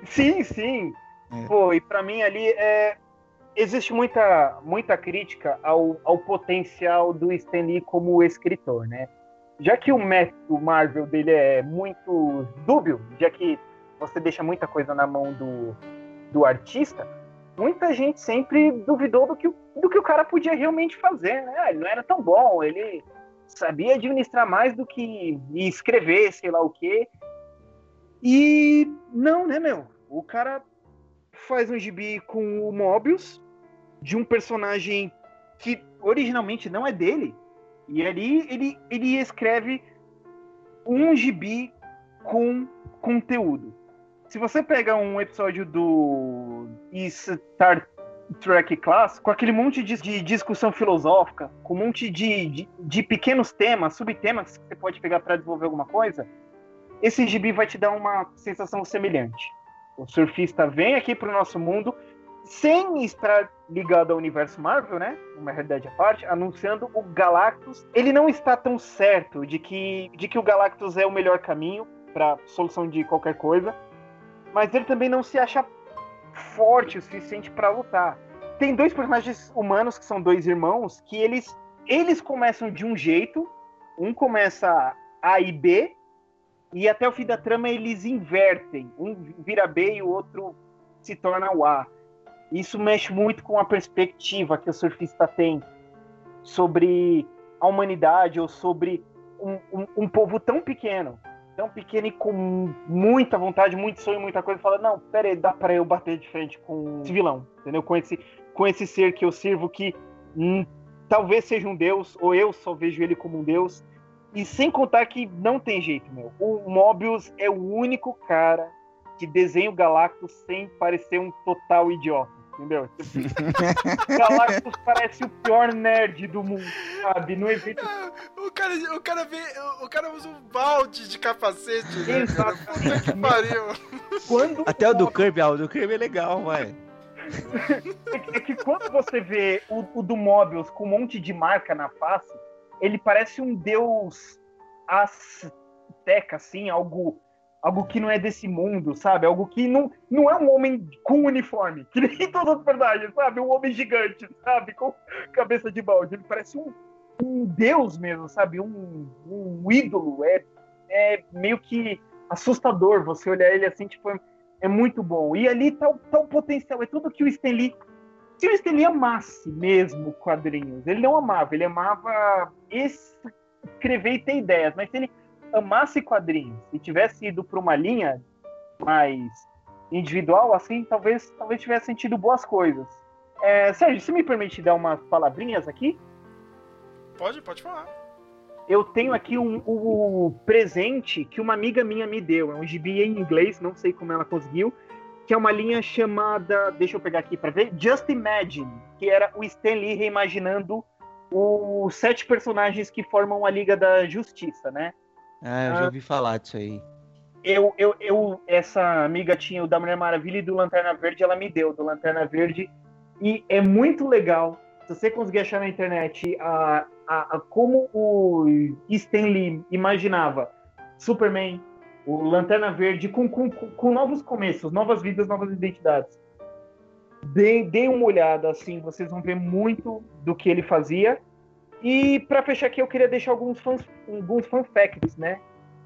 Sim, sim. É. Pô, e pra mim ali é existe muita, muita crítica ao, ao potencial do Stan Lee como escritor, né? Já que o método Marvel dele é muito dúbio, já que você deixa muita coisa na mão do, do artista, muita gente sempre duvidou do que, do que o cara podia realmente fazer, né? Ah, ele não era tão bom, ele sabia administrar mais do que escrever, sei lá o quê. E não, né, meu? O cara faz um gibi com o Mobius, de um personagem que originalmente não é dele. E ali ele, ele escreve um gibi com conteúdo. Se você pega um episódio do Star Trek Class, com aquele monte de, de discussão filosófica, com um monte de, de, de pequenos temas, subtemas que você pode pegar para desenvolver alguma coisa, esse gibi vai te dar uma sensação semelhante. O surfista vem aqui para o nosso mundo sem estar ligado ao universo Marvel, né? Uma realidade à parte, anunciando o Galactus. Ele não está tão certo de que, de que o Galactus é o melhor caminho para solução de qualquer coisa, mas ele também não se acha forte o suficiente para lutar. Tem dois personagens humanos que são dois irmãos que eles eles começam de um jeito, um começa A e B, e até o fim da trama eles invertem. Um vira B e o outro se torna o A. Isso mexe muito com a perspectiva que o surfista tem sobre a humanidade ou sobre um, um, um povo tão pequeno, tão pequeno e com muita vontade, muito sonho, muita coisa, fala, não, pera aí, dá pra eu bater de frente com esse vilão, entendeu? Com esse, com esse ser que eu sirvo que hum, talvez seja um deus, ou eu só vejo ele como um deus, e sem contar que não tem jeito, meu. O Mobius é o único cara que desenha o Galactus sem parecer um total idiota entendeu? Galactus parece o pior nerd do mundo, sabe? No evento. O cara, o cara vê. O cara usa um balde de capacete, né? Exato. Puta que pariu. Quando Até o do Kirby, ah, o do Kirby é legal, vai. É que quando você vê o, o do Mobius com um monte de marca na face, ele parece um deus azteca, assim, algo algo que não é desse mundo, sabe? Algo que não, não é um homem com uniforme, que nem todos os personagens, sabe? Um homem gigante, sabe? Com cabeça de balde. Ele parece um, um deus mesmo, sabe? Um, um ídolo. É, é meio que assustador você olhar ele assim, tipo, é, é muito bom. E ali tá, tá o potencial, é tudo que o Stan Lee se o Stan Lee amasse mesmo quadrinhos, ele não amava, ele amava escrever e ter ideias, mas ele amasse quadrinhos e tivesse ido para uma linha mais individual, assim, talvez, talvez tivesse sentido boas coisas. É, Sérgio, se me permite dar umas palavrinhas aqui? Pode, pode falar. Eu tenho aqui um, um presente que uma amiga minha me deu. É um gibi em inglês, não sei como ela conseguiu, que é uma linha chamada, deixa eu pegar aqui para ver, Just Imagine, que era o Stan Lee reimaginando os sete personagens que formam a Liga da Justiça, né? Ah, eu já ouvi falar disso aí. Eu, eu, eu, essa amiga tinha o da Mulher Maravilha e do Lanterna Verde, ela me deu do Lanterna Verde. E é muito legal, se você conseguir achar na internet, a, a, a como o Stan Lee imaginava Superman, o Lanterna Verde, com, com, com novos começos, novas vidas, novas identidades. Dê, dê uma olhada, assim, vocês vão ver muito do que ele fazia. E para fechar aqui, eu queria deixar alguns fãs, alguns fun facts, né?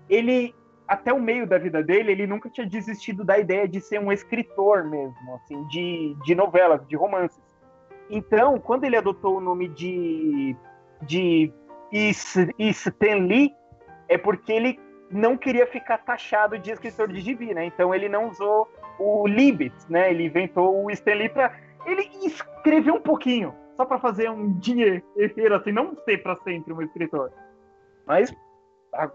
Ele, até o meio da vida dele, ele nunca tinha desistido da ideia de ser um escritor mesmo, assim, de, de novelas, de romances. Então, quando ele adotou o nome de, de Stan Lee, é porque ele não queria ficar taxado de escritor de gibi, né? Então ele não usou o Libet, né? Ele inventou o Stan Lee para ele escrever um pouquinho, só para fazer um dinheiro, assim, não ser para sempre um escritor. Mas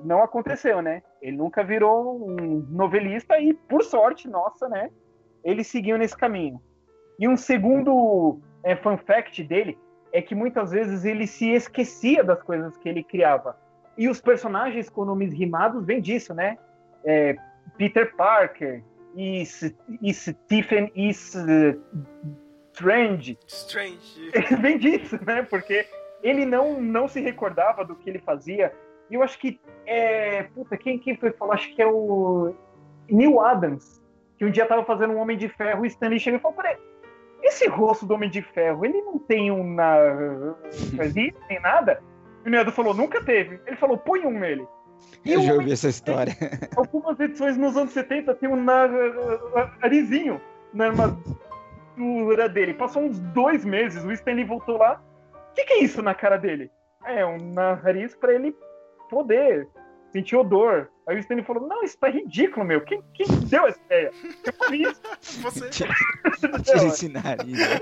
não aconteceu, né? Ele nunca virou um novelista e, por sorte nossa, né? Ele seguiu nesse caminho. E um segundo é, fun fact dele é que muitas vezes ele se esquecia das coisas que ele criava. E os personagens com nomes rimados vêm disso, né? É, Peter Parker, e, e Stephen is Strange. Strange. Vem disso, né? Porque ele não, não se recordava do que ele fazia. E eu acho que. É, puta, quem, quem foi falar? Acho que é o Neil Adams, que um dia tava fazendo um Homem de Ferro e Stanley chega e falou: peraí, esse rosto do Homem de Ferro, ele não tem um na. nem nada? E o Neil Adams falou: nunca teve. Ele falou: põe um nele. E eu já ouvi essa história. Algumas edições nos anos 70 tem um narizinho na armadura dele. Passou uns dois meses, o Stanley voltou lá. O que, que, é isso na cara dele? É um nariz para ele poder sentir odor. Aí o Stanley falou: Não, isso tá ridículo, meu. Quem, quem deu essa ideia? Eu falei isso. Você. Tira esse nariz. Né?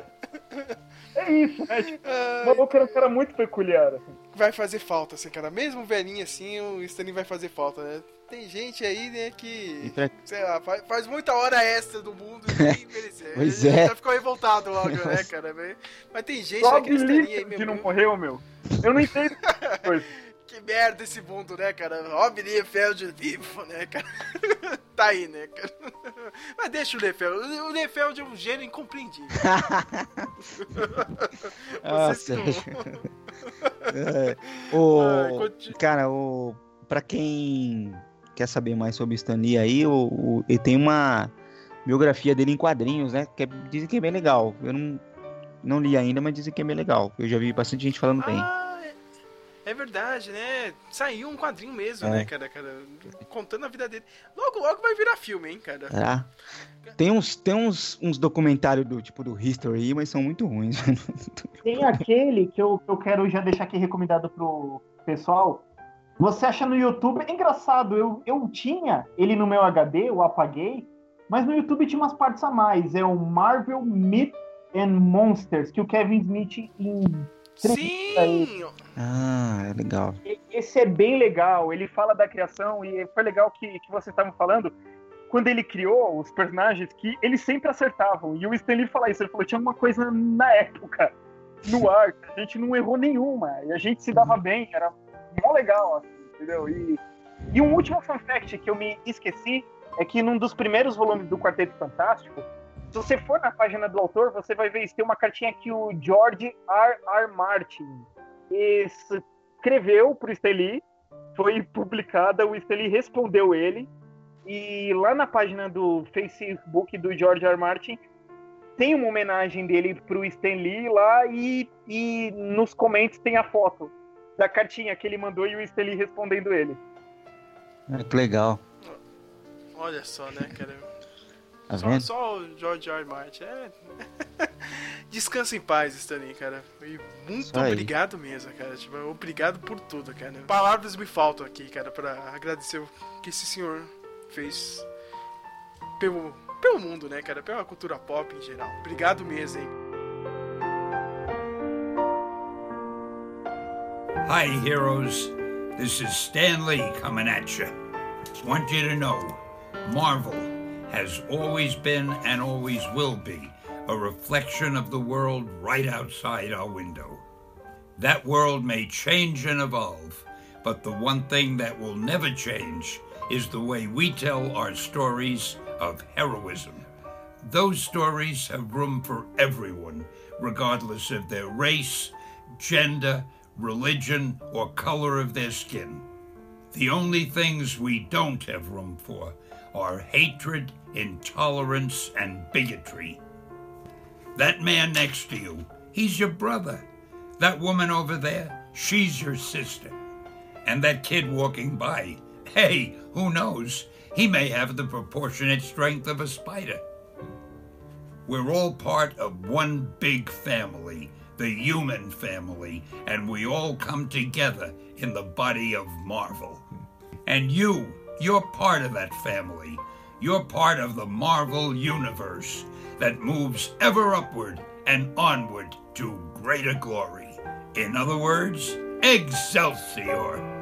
É isso, né? Tipo, o maluco era um cara muito peculiar. Assim. Vai fazer falta, assim, cara. Mesmo velhinho assim, o Stanley vai fazer falta, né? Tem gente aí, né, que. Pra... Sei lá, faz, faz, muita hora extra do mundo e envelhecer. pois é. Já ficou revoltado logo, né, cara? Mas tem gente Só que aí mesmo. que não morreu, meu. Eu não entendo. que merda esse mundo, né, cara? Rob Liefeld vivo, né, cara? tá aí, né, cara? Mas deixa o Liefeld. O Liefeld é um gênio incompreendido. Nossa. é. o... Ai, cara, o... pra quem quer saber mais sobre Stan Lee aí, o, o... ele tem uma biografia dele em quadrinhos, né? Que é... dizem que é bem legal. Eu não, não li ainda, mas dizem que é bem legal. Eu já vi bastante gente falando ah. bem. É verdade, né? Saiu um quadrinho mesmo, é. né, cara, cara? Contando a vida dele. Logo, logo vai virar filme, hein, cara? É. Tem uns, tem uns, uns documentários do tipo do History, mas são muito ruins. Tem aquele que eu, eu quero já deixar aqui recomendado pro pessoal. Você acha no YouTube, é engraçado, eu, eu tinha ele no meu HD, eu apaguei, mas no YouTube tinha umas partes a mais. É o Marvel Myth and Monsters, que o Kevin Smith em Sim! Ah, é legal. Esse é bem legal. Ele fala da criação e foi legal que, que vocês estavam falando. Quando ele criou os personagens, que eles sempre acertavam. E o Stanley fala isso. Ele falou: tinha uma coisa na época, no ar, a gente não errou nenhuma. E a gente se dava bem. Era mó legal, assim, entendeu? E, e um último fun fact que eu me esqueci é que num dos primeiros volumes do Quarteto Fantástico, se você for na página do autor, você vai ver, tem uma cartinha que o George R. R. Martin escreveu para o Stanley, foi publicada, o Stanley respondeu ele, e lá na página do Facebook do George R. R. Martin tem uma homenagem dele para o Stan Lee lá e, e nos comentários tem a foto da cartinha que ele mandou e o Lee respondendo ele. É, que legal. Olha só, né, cara? Tá só, só, o George R. R. Martin. É... Descansa em paz, Stanley, cara. E muito obrigado mesmo, cara. Tipo, obrigado por tudo, cara. Palavras me faltam aqui, cara, para agradecer o que esse senhor fez pelo, pelo mundo, né, cara? Pela cultura pop em geral. Obrigado mesmo, hein? Hi, heroes. This is Stan Lee coming at you. Want you to know, Marvel has always been and always will be a reflection of the world right outside our window. That world may change and evolve, but the one thing that will never change is the way we tell our stories of heroism. Those stories have room for everyone, regardless of their race, gender, religion, or color of their skin. The only things we don't have room for are hatred, intolerance, and bigotry. That man next to you, he's your brother. That woman over there, she's your sister. And that kid walking by, hey, who knows? He may have the proportionate strength of a spider. We're all part of one big family, the human family, and we all come together in the body of Marvel. And you, you're part of that family. You're part of the Marvel universe that moves ever upward and onward to greater glory. In other words, Excelsior!